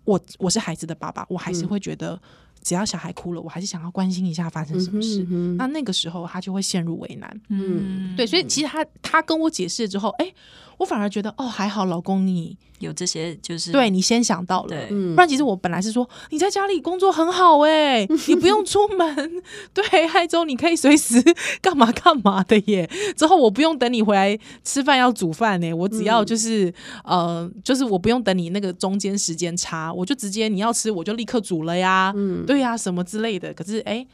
我我是孩子的爸爸，我还是会觉得。嗯只要小孩哭了，我还是想要关心一下发生什么事。嗯嗯、那那个时候他就会陷入为难。嗯，对，所以其实他他跟我解释了之后，哎、欸，我反而觉得哦，还好，老公你。有这些就是对你先想到了，不然其实我本来是说你在家里工作很好哎，你不用出门，<laughs> 对，害州你可以随时干嘛干嘛的耶。之后我不用等你回来吃饭要煮饭呢，我只要就是呃，就是我不用等你那个中间时间差，我就直接你要吃我就立刻煮了呀，嗯对呀，什么之类的。可是哎。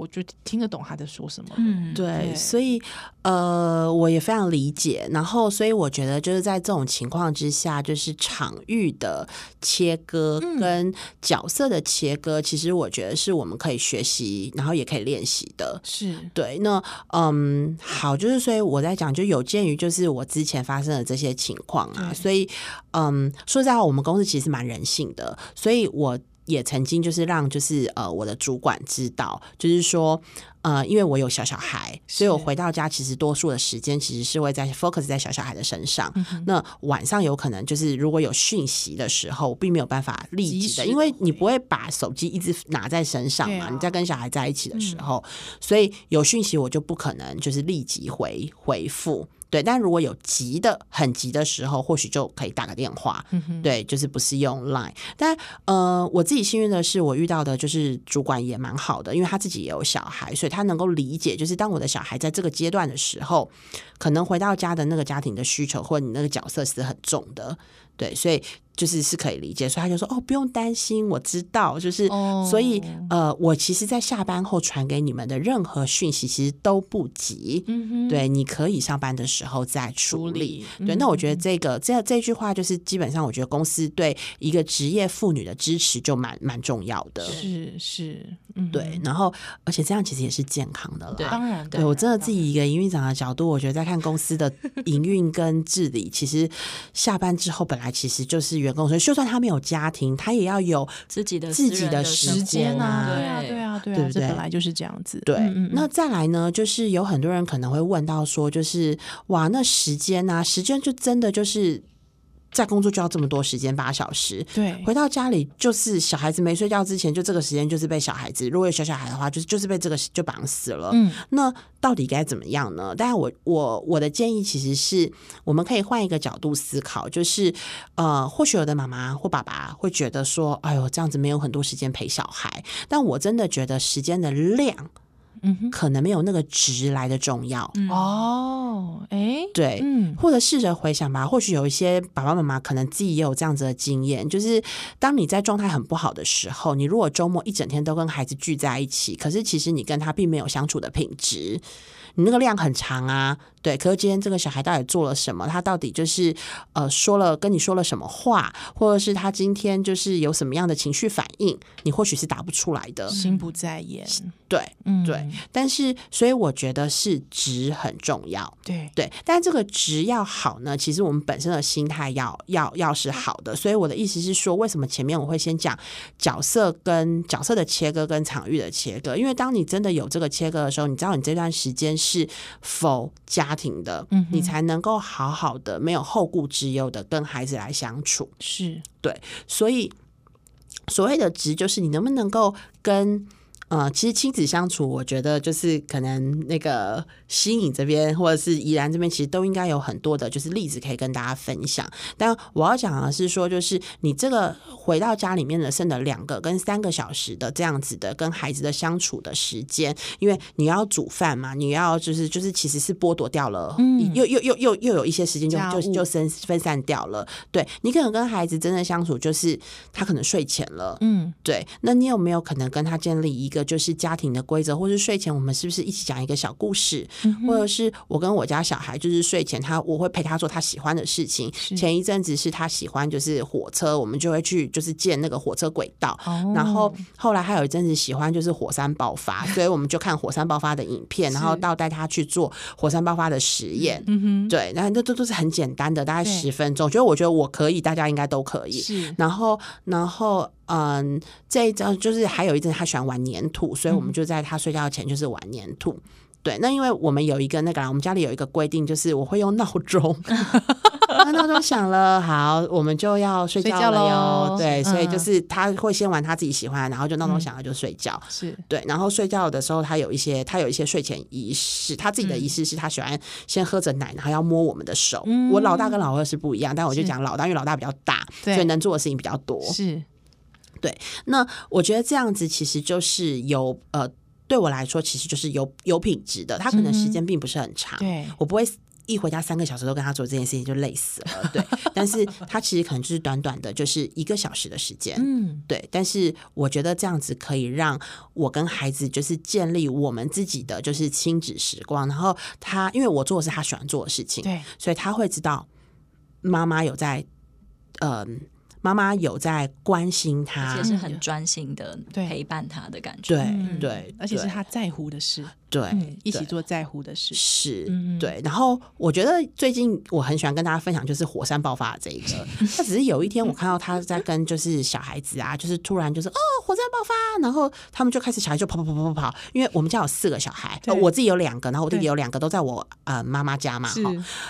我就听得懂他在说什么，嗯，对，对，所以呃，我也非常理解。然后，所以我觉得就是在这种情况之下，就是场域的切割跟角色的切割，嗯、其实我觉得是我们可以学习，然后也可以练习的。是对。那嗯，好，就是所以我在讲，就有鉴于就是我之前发生的这些情况啊，所以嗯，说实在话，我们公司其实蛮人性的，所以我。也曾经就是让就是呃我的主管知道，就是说呃因为我有小小孩，所以我回到家其实多数的时间其实是会在 focus 在小小孩的身上。嗯、那晚上有可能就是如果有讯息的时候，并没有办法立即的，因为你不会把手机一直拿在身上嘛，啊、你在跟小孩在一起的时候，嗯、所以有讯息我就不可能就是立即回回复。对，但如果有急的、很急的时候，或许就可以打个电话。嗯、对，就是不是用 Line。但呃，我自己幸运的是，我遇到的就是主管也蛮好的，因为他自己也有小孩，所以他能够理解，就是当我的小孩在这个阶段的时候，可能回到家的那个家庭的需求，或者你那个角色是很重的。对，所以。就是是可以理解，所以他就说哦，不用担心，我知道，就是、oh. 所以呃，我其实，在下班后传给你们的任何讯息，其实都不急。对，你可以上班的时候再处理。对，那我觉得这个这这句话，就是基本上，我觉得公司对一个职业妇女的支持就蛮蛮重要的。是是，对，然后而且这样其实也是健康的了。对，当然，对我真的自己一个营运长的角度，我觉得在看公司的营运跟治理，其实下班之后本来其实就是员工。所以，就算他没有家庭，他也要有自己的自己的时间啊！对啊，对啊，对啊，对不对本来就是这样子。对，那再来呢？就是有很多人可能会问到说，就是哇，那时间啊，时间就真的就是。在工作就要这么多时间，八小时。对，回到家里就是小孩子没睡觉之前，就这个时间就是被小孩子。如果有小小孩的话，就是就是被这个就绑死了。嗯，那到底该怎么样呢？当然，我我我的建议其实是，我们可以换一个角度思考，就是呃，或许有的妈妈或爸爸会觉得说，哎呦，这样子没有很多时间陪小孩。但我真的觉得时间的量。嗯哼，可能没有那个值来的重要。哦，哎，对，嗯，或者试着回想吧，或许有一些爸爸妈妈可能自己也有这样子的经验，就是当你在状态很不好的时候，你如果周末一整天都跟孩子聚在一起，可是其实你跟他并没有相处的品质，你那个量很长啊。对，可是今天这个小孩到底做了什么？他到底就是呃说了跟你说了什么话，或者是他今天就是有什么样的情绪反应？你或许是答不出来的，心不在焉。对，嗯，对。但是，所以我觉得是值很重要。对对，但这个值要好呢，其实我们本身的心态要要要是好的。所以我的意思是说，为什么前面我会先讲角色跟角色的切割跟场域的切割？因为当你真的有这个切割的时候，你知道你这段时间是否加。家庭的，你才能够好好的、没有后顾之忧的跟孩子来相处。是对，所以所谓的值，就是你能不能够跟。呃，其实亲子相处，我觉得就是可能那个新颖这边或者是怡然这边，其实都应该有很多的，就是例子可以跟大家分享。但我要讲的是说，就是你这个回到家里面的剩的两个跟三个小时的这样子的跟孩子的相处的时间，因为你要煮饭嘛，你要就是就是其实是剥夺掉了，嗯，又又又又又有一些时间就就就分分散掉了。对，你可能跟孩子真的相处，就是他可能睡前了，嗯，对，那你有没有可能跟他建立一个？就是家庭的规则，或是睡前我们是不是一起讲一个小故事，嗯、或者是我跟我家小孩，就是睡前他我会陪他做他喜欢的事情。前一阵子是他喜欢就是火车，我们就会去就是建那个火车轨道。哦、然后后来还有一阵子喜欢就是火山爆发，<laughs> 所以我们就看火山爆发的影片，然后到带他去做火山爆发的实验。嗯哼，对，然后这都都是很简单的，大概十分钟。我觉得我觉得我可以，大家应该都可以。是，然后然后。嗯，这一张就是还有一阵他喜欢玩粘土，所以我们就在他睡觉前就是玩粘土。嗯、对，那因为我们有一个那个，我们家里有一个规定，就是我会用闹钟，<laughs> 那闹钟响了，好，我们就要睡觉了哟。对，所以就是他会先玩他自己喜欢，然后就闹钟响了就睡觉。是、嗯、对，然后睡觉的时候他有一些他有一些睡前仪式，他自己的仪式是他喜欢先喝着奶，然后要摸我们的手。嗯、我老大跟老二是不一样，但我就讲老大，因为老大比较大，所以能做的事情比较多。是。对，那我觉得这样子其实就是有呃，对我来说其实就是有有品质的。他可能时间并不是很长，对、嗯、我不会一回家三个小时都跟他做这件事情就累死了。对，<laughs> 但是他其实可能就是短短的，就是一个小时的时间。嗯，对。但是我觉得这样子可以让我跟孩子就是建立我们自己的就是亲子时光。然后他因为我做的是他喜欢做的事情，对，所以他会知道妈妈有在嗯。呃妈妈有在关心他，而且是很专心的陪伴他的感觉。对、嗯、对，而且是他在乎的事。对、嗯，一起做在乎的事是，对。然后我觉得最近我很喜欢跟大家分享，就是火山爆发的这一个。<laughs> 他只是有一天我看到他在跟就是小孩子啊，就是突然就是哦火山爆发，然后他们就开始小孩就跑跑跑跑跑跑，因为我们家有四个小孩，我自己有两个，然后我弟弟有两个，都在我呃妈妈家嘛哈。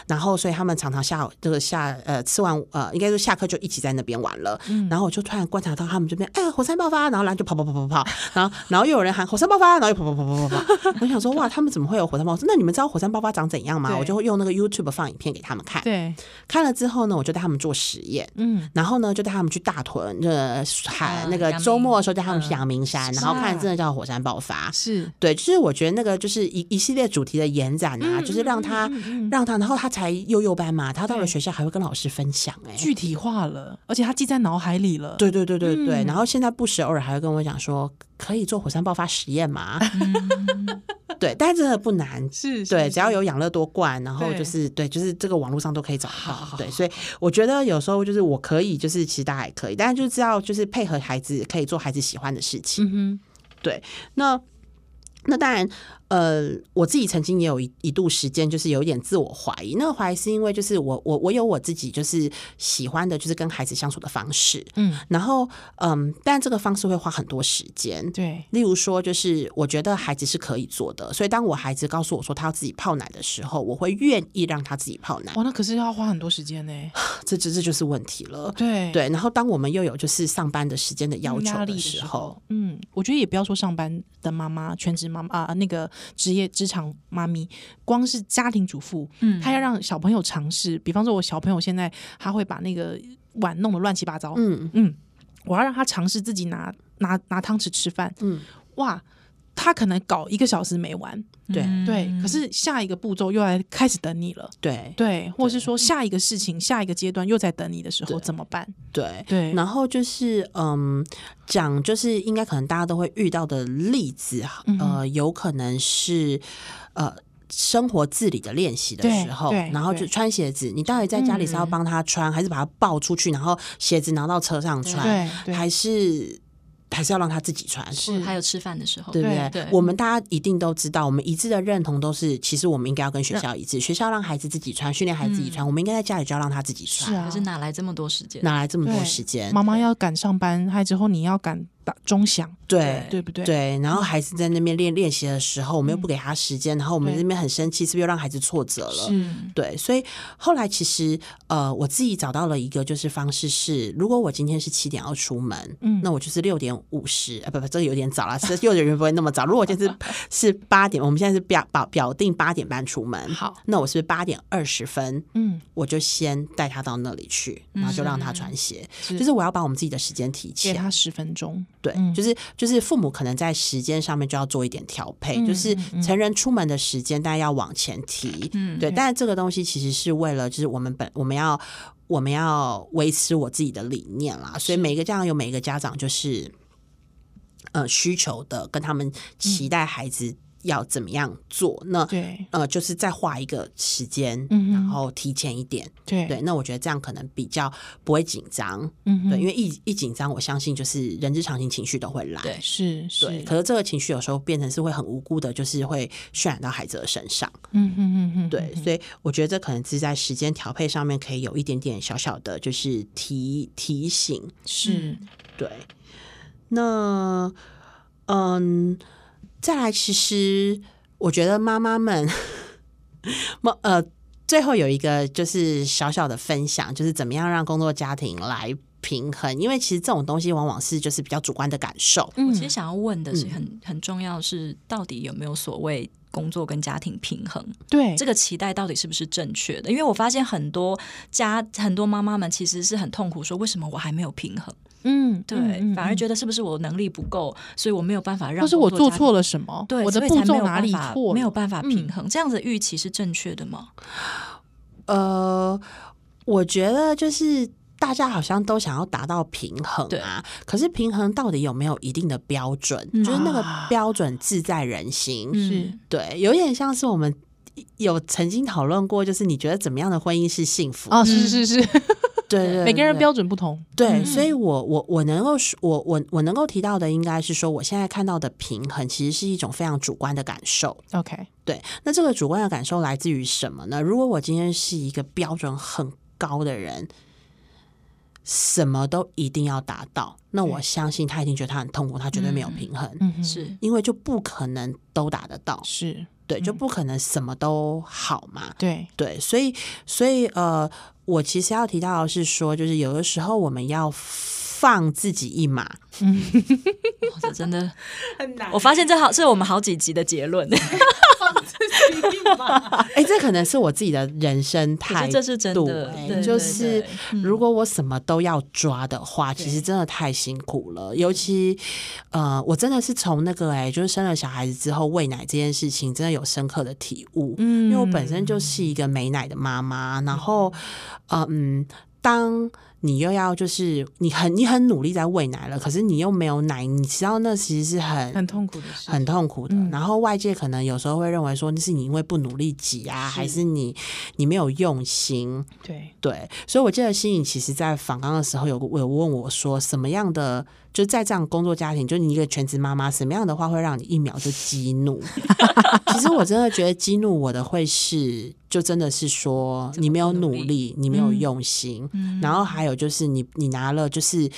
然后所以他们常常下这个下呃吃完呃应该说下课就一起在那边玩了。然后我就突然观察到他们这边哎火山爆发，然后然后就跑跑跑跑跑，然后然后又有人喊火山爆发，然后又跑跑跑跑跑跑。想说哇，他们怎么会有火山爆发？那你们知道火山爆发长怎样吗？我就会用那个 YouTube 放影片给他们看。对，看了之后呢，我就带他们做实验。嗯，然后呢，就带他们去大屯，呃，海那个周末的时候带他们去阳明山，然后看真的叫火山爆发。是对，就是我觉得那个就是一一系列主题的延展啊，就是让他让他，然后他才幼幼班嘛，他到了学校还会跟老师分享，哎，具体化了，而且他记在脑海里了。对对对对对，然后现在不时偶尔还会跟我讲说。可以做火山爆发实验吗？<laughs> 嗯、对，但是真的不难，是，是，对，只要有养乐多罐，然后就是对，对，就是这个网络上都可以找到。好对，所以我觉得有时候就是我可以，就是其实大家也可以，但是就知道就是配合孩子，可以做孩子喜欢的事情。嗯哼，对，那那当然。呃，我自己曾经也有一一度时间，就是有一点自我怀疑。那个怀疑是因为，就是我我我有我自己就是喜欢的，就是跟孩子相处的方式。嗯，然后嗯，但这个方式会花很多时间。对，例如说，就是我觉得孩子是可以做的，所以当我孩子告诉我说他要自己泡奶的时候，我会愿意让他自己泡奶。哇，那可是要花很多时间呢。<laughs> 这这这就是问题了。对对，然后当我们又有就是上班的时间的要求的时候，嗯，我觉得也不要说上班的妈妈，全职妈妈啊，那个。职业职场妈咪，光是家庭主妇，嗯，她要让小朋友尝试。比方说，我小朋友现在他会把那个碗弄得乱七八糟，嗯嗯，我要让他尝试自己拿拿拿汤匙吃饭，嗯，哇。他可能搞一个小时没完，对。对，可是下一个步骤又来开始等你了，对。对，或是说下一个事情、下一个阶段又在等你的时候怎么办？对。对，然后就是嗯，讲就是应该可能大家都会遇到的例子，呃，有可能是呃。生活自理的练习的时候，然后就穿鞋子，你到底在家里是要帮他穿，还是把他抱出去，然后鞋子拿到车上穿，还是？还是要让他自己穿，是还有吃饭的时候，对不对？对，我们大家一定都知道，我们一致的认同都是，其实我们应该要跟学校一致，学校让孩子自己穿，训练孩子自己穿，我们应该在家里就要让他自己穿。是啊，可是哪来这么多时间？哪来这么多时间？妈妈要赶上班，还之后你要赶打钟响，对对不对？对，然后孩子在那边练练习的时候，我们又不给他时间，然后我们那边很生气，是不是又让孩子挫折了？是，对，所以后来其实呃，我自己找到了一个就是方式是，如果我今天是七点要出门，嗯，那我就是六点五十，啊，不不，这个有点早了，是幼儿园不会那么早。如果今天是 <laughs> 是八点，我们现在是表表表定八点半出门，好，那我是不是八点二十分，嗯，我就先带他到那里去，然后就让他穿鞋，就是我要把我们自己的时间提前，给他十分钟，对，就是就是父母可能在时间上面就要做一点调配，就是成人出门的时间大家要往前提，嗯，对，但是这个东西其实是为了就是我们本我们要我们要维持我自己的理念啦，所以每个家长有每个家长就是。呃，需求的跟他们期待孩子要怎么样做，嗯、那对。呃，就是再画一个时间，嗯、然后提前一点，对。对，那我觉得这样可能比较不会紧张，嗯，对，因为一一紧张，我相信就是人之常情，情绪都会来，对，是是，对，可是这个情绪有时候变成是会很无辜的，就是会渲染到孩子的身上，嗯哼哼哼，对，所以我觉得这可能是在时间调配上面可以有一点点小小的，就是提提醒，是。对。那，嗯，再来，其实我觉得妈妈们，<laughs> 妈呃，最后有一个就是小小的分享，就是怎么样让工作家庭来平衡，因为其实这种东西往往是就是比较主观的感受。嗯，我其实想要问的是很，很很重要是，到底有没有所谓工作跟家庭平衡？对，这个期待到底是不是正确的？因为我发现很多家很多妈妈们其实是很痛苦，说为什么我还没有平衡？嗯，对，反而觉得是不是我能力不够，所以我没有办法让，或是我做错了什么？对，我的步骤哪里错，没有办法平衡，这样子的预期是正确的吗？呃，我觉得就是大家好像都想要达到平衡啊，可是平衡到底有没有一定的标准？就是那个标准自在人心，是对，有点像是我们有曾经讨论过，就是你觉得怎么样的婚姻是幸福？哦，是是是。对，对，每个人标准不同。对，嗯、所以我我我能够说，我我我能够提到的，应该是说，我现在看到的平衡，其实是一种非常主观的感受。OK，对，那这个主观的感受来自于什么呢？如果我今天是一个标准很高的人，什么都一定要达到，那我相信他一定觉得他很痛苦，他绝对没有平衡。嗯，是因为就不可能都达得到。是。对，就不可能什么都好嘛。对对，所以所以呃，我其实要提到的是说，就是有的时候我们要放自己一马。嗯，这真的 <laughs> 很难。我发现这好是我们好几集的结论。<laughs> 哎，这可能是我自己的人生态度，这是真的。就是如果我什么都要抓的话，其实真的太辛苦了。尤其呃，我真的是从那个哎，就是生了小孩子之后喂奶这件事情，真的有深刻的体悟。嗯，因为我本身就是一个没奶的妈妈，然后嗯，当。你又要就是你很你很努力在喂奶了，可是你又没有奶，你知道那其实是很很痛苦的事，很痛苦的。嗯、然后外界可能有时候会认为说，那是你因为不努力挤啊，是还是你你没有用心？对对，所以我记得心颖其实在访刚的时候有有问我说，什么样的就在这样工作家庭，就你一个全职妈妈，什么样的话会让你一秒就激怒？<laughs> 其实我真的觉得激怒我的会是。就真的是说你没有努力，你没有用心，嗯、然后还有就是你你拿了就是。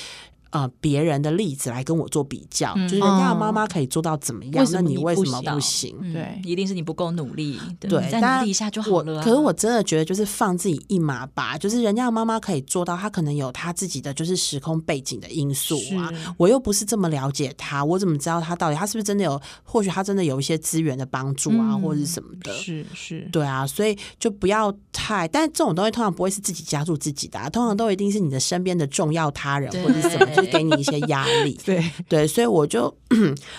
呃，别人的例子来跟我做比较，就是人家的妈妈可以做到怎么样，那你为什么不行？对，一定是你不够努力。对，再努力一下就好了。可是我真的觉得，就是放自己一马吧，就是人家的妈妈可以做到，她可能有她自己的就是时空背景的因素啊。我又不是这么了解她，我怎么知道她到底她是不是真的有？或许她真的有一些资源的帮助啊，或者是什么的。是是，对啊，所以就不要太。但这种东西通常不会是自己加入自己的，通常都一定是你的身边的重要他人或者什么。是给你一些压力。<laughs> 对对，所以我就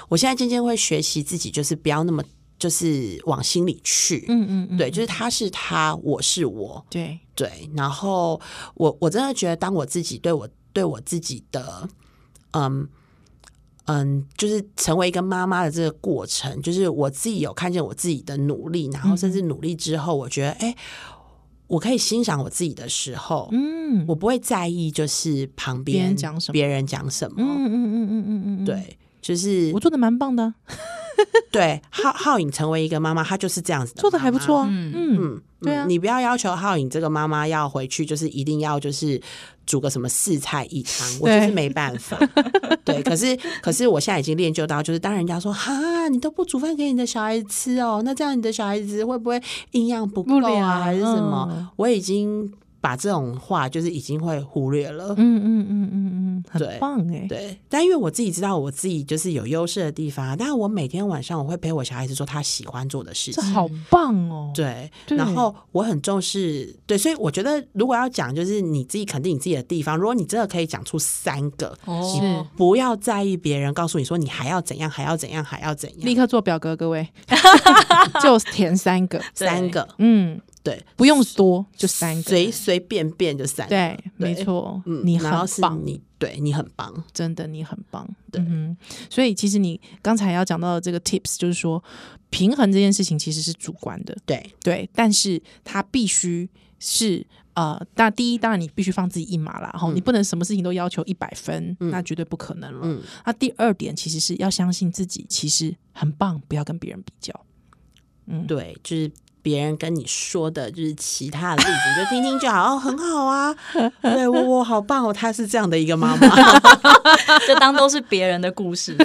我现在渐渐会学习自己，就是不要那么就是往心里去。嗯嗯嗯，对，就是他是他，我是我。对对，然后我我真的觉得，当我自己对我对我自己的，嗯嗯，就是成为一个妈妈的这个过程，就是我自己有看见我自己的努力，然后甚至努力之后，我觉得，哎，我可以欣赏我自己的时候，嗯，我不会在意，就是旁边别人讲什么，别人讲什么，嗯嗯嗯嗯嗯嗯嗯，对，就是我做的蛮棒的，<laughs> 对，浩浩颖成为一个妈妈，她就是这样子的，做的还不错啊，嗯嗯嗯，对啊。你不要要求浩颖这个妈妈要回去，就是一定要就是煮个什么四菜一汤，我就是没办法。<laughs> 对，可是可是我现在已经练就到，就是当人家说哈，你都不煮饭给你的小孩子吃哦，那这样你的小孩子会不会营养不够啊，还是什么？嗯我已经把这种话就是已经会忽略了。嗯嗯嗯嗯嗯，很棒哎，对，但因为我自己知道我自己就是有优势的地方，但是我每天晚上我会陪我小孩子做他喜欢做的事情。这好棒哦，对，对。然后我很重视，对，所以我觉得如果要讲，就是你自己肯定你自己的地方，如果你真的可以讲出三个，哦。是。不要在意别人告诉你说你还要怎样，还要怎样，还要怎样，立刻做表格，各位。<laughs> <laughs> 就填三个，三个，嗯，对，不用多，就三个，随随便便就三个，对，没错，嗯，你很棒，你对你很棒，真的你很棒，对。嗯，所以其实你刚才要讲到的这个 tips，就是说平衡这件事情其实是主观的，对，对，但是它必须是呃，那第一当然你必须放自己一马啦，然后、你不能什么事情都要求一百分，那绝对不可能了。嗯。那第二点其实是要相信自己，其实很棒，不要跟别人比较。嗯，对，就是。别人跟你说的就是其他的例子，你就听听就好，哦，很好啊，<laughs> 对我我好棒哦，她是这样的一个妈妈，<laughs> 就当都是别人的故事。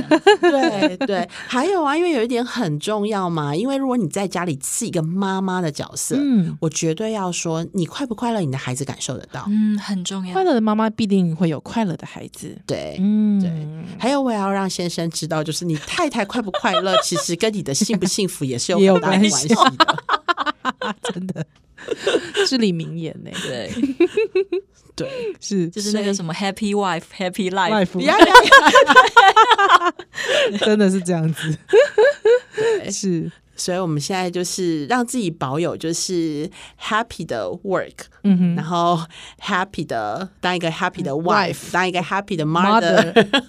对对，还有啊，因为有一点很重要嘛，因为如果你在家里是一个妈妈的角色，嗯，我绝对要说，你快不快乐，你的孩子感受得到，嗯，很重要快。乐的妈妈必定会有快乐的孩子。对。嗯，对，还有我也要让先生知道，就是你太太快不快乐，<laughs> 其实跟你的幸不幸福也是有有很大的关系关系的。真的至理名言呢。对，对，是就是那个什么 Happy Wife Happy Life。呀呀呀真的是这样子。是，所以我们现在就是让自己保有就是 happy 的 work，嗯哼然后 happy 的当一个 happy 的 Wife wife，当一个 happy 的 mother，mother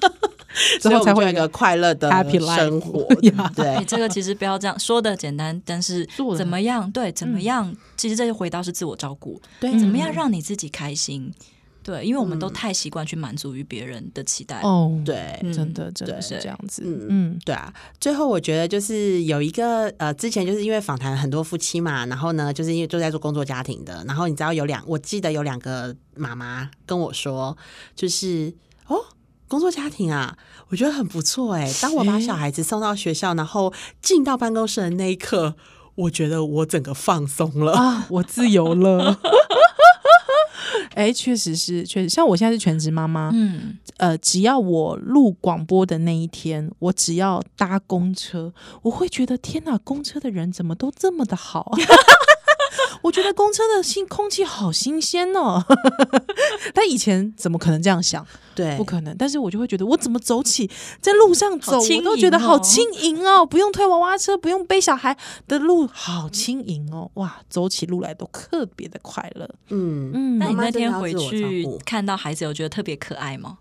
之后才会有一个快乐的 happy life 生活，对 <laughs> 哎，这个其实不要这样说的简单，但是怎么样？对，怎么样？其实这就回到是自我照顾，对怎么样让你自己开心？对，因为我们都太习惯去满足于别人的期待。哦，对嗯真的真的是这样子。嗯嗯对啊，最后我觉得就是有一个呃，之前就是因为访谈很多夫妻嘛，然后呢，就是因为都在做工作家庭的，然后你知道有两，我记得有两个妈妈跟我说，就是哦，工作家庭啊，我觉得很不错哎。当我把小孩子送到学校，然后进到办公室的那一刻，我觉得我整个放松了。啊，<laughs> 我自由了。<laughs> 哎，确实是，确实，像我现在是全职妈妈，嗯，呃，只要我录广播的那一天，我只要搭公车，我会觉得天哪，公车的人怎么都这么的好？<laughs> 我觉得公车的新空气好新鲜哦。<laughs> 但以前怎么可能这样想？对，不可能。但是我就会觉得，我怎么走起在路上走，我都觉得好轻盈哦，不用推娃娃车，不用背小孩的路，好轻盈哦。哇，走起路来都特别的快乐。嗯嗯，那你那天回去看到孩子，有觉得特别可爱吗？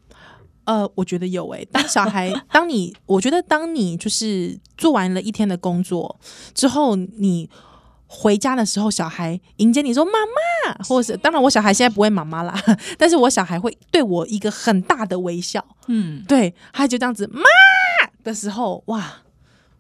呃，我觉得有诶、当小孩，当你，我觉得当你就是做完了一天的工作之后，你回家的时候，小孩迎接你说“妈妈”，或者是当然我小孩现在不会妈妈啦，<laughs> 但是我小孩会对我一个很大的微笑，嗯，对，他就这样子“妈”的时候，哇，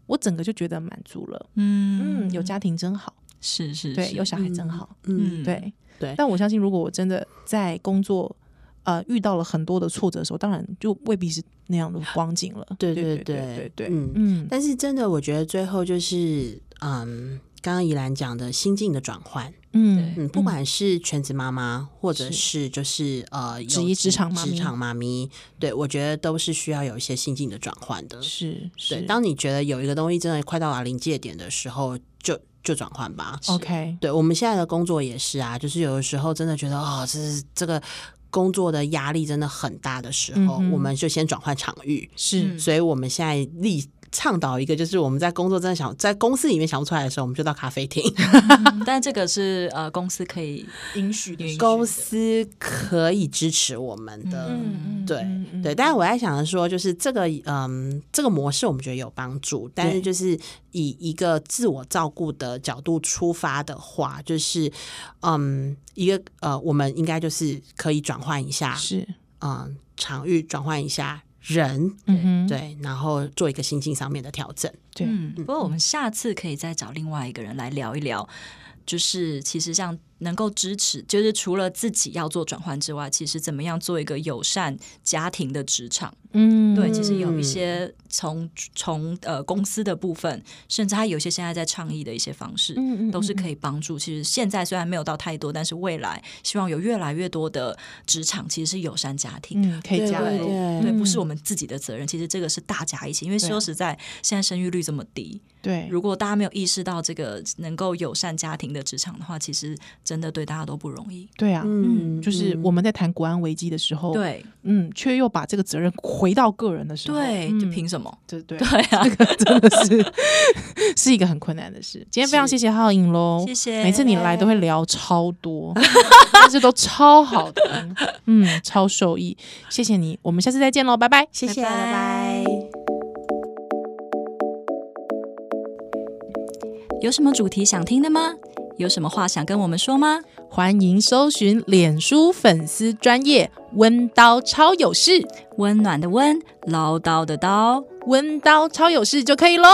我整个就觉得满足了。嗯。嗯，有家庭真好，是是，对，有小孩真好，嗯，对。对。但我相信，如果我真的在工作。呃，遇到了很多的挫折的时候，当然就未必是那样的光景了。对对对对。对对，嗯。嗯，但是真的，我觉得最后就是，嗯，刚刚怡兰讲的心境的转换，嗯嗯，不管是全职妈妈，或者是就是呃有职业职场妈职场妈咪，对我觉得都是需要有一些心境的转换的。是是。对，当你觉得有一个东西真的快到了临界点的时候，就就转换吧。OK，对我们现在的工作也是啊，就是有的时候真的觉得哦，这是这个工作的压力真的很大的时候，嗯我们就先转换场域。是。所以我们现在立倡导一个，就是我们在工作真的想在公司里面想不出来的时候，我们就到咖啡厅。嗯 <laughs> 但这个是呃公司可以允许的公司可以支持我们的，嗯对对。但是我在想的说，就是这个嗯，这个模式我们觉得有帮助，但是就是以一个自我照顾的角度出发的话，就是嗯，一个呃，我们应该就是可以转换一下，是嗯，场域转换一下人，嗯对，然后做一个心境上面的调整。对。嗯，不过我们下次可以再找另外一个人来聊一聊，就是其实像能够支持，就是除了自己要做转换之外，其实怎么样做一个友善家庭的职场？嗯对，其实有一些从从呃公司的部分，甚至他有些现在在倡议的一些方式，嗯嗯都是可以帮助。其实现在虽然没有到太多，但是未来希望有越来越多的职场其实是友善家庭。嗯可以加对入对对，不是我们自己的责任，其实这个是大家一起。因为说实在，现在生育率这么低，对如果大家没有意识到这个能够友善家庭的职场的话，其实真的对大家都不容易。对啊，嗯就是我们在谈国安危机的时候，，对嗯，却又把这个责任回到个人的时候，对，嗯就凭什么？对对对啊，<laughs> 这个真的是是一个很困难的事。今天非常谢谢皓引喽，谢谢每次你来都会聊超多，<laughs> 但是都超好的，嗯，超受益。谢谢你，我们下次再见喽，拜拜。谢谢，拜拜。有什么主题想听的吗？有什么话想跟我们说吗？欢迎搜寻脸书粉丝专业温刀超有事，温暖的温，唠叨的刀。温刀超有事就可以喽。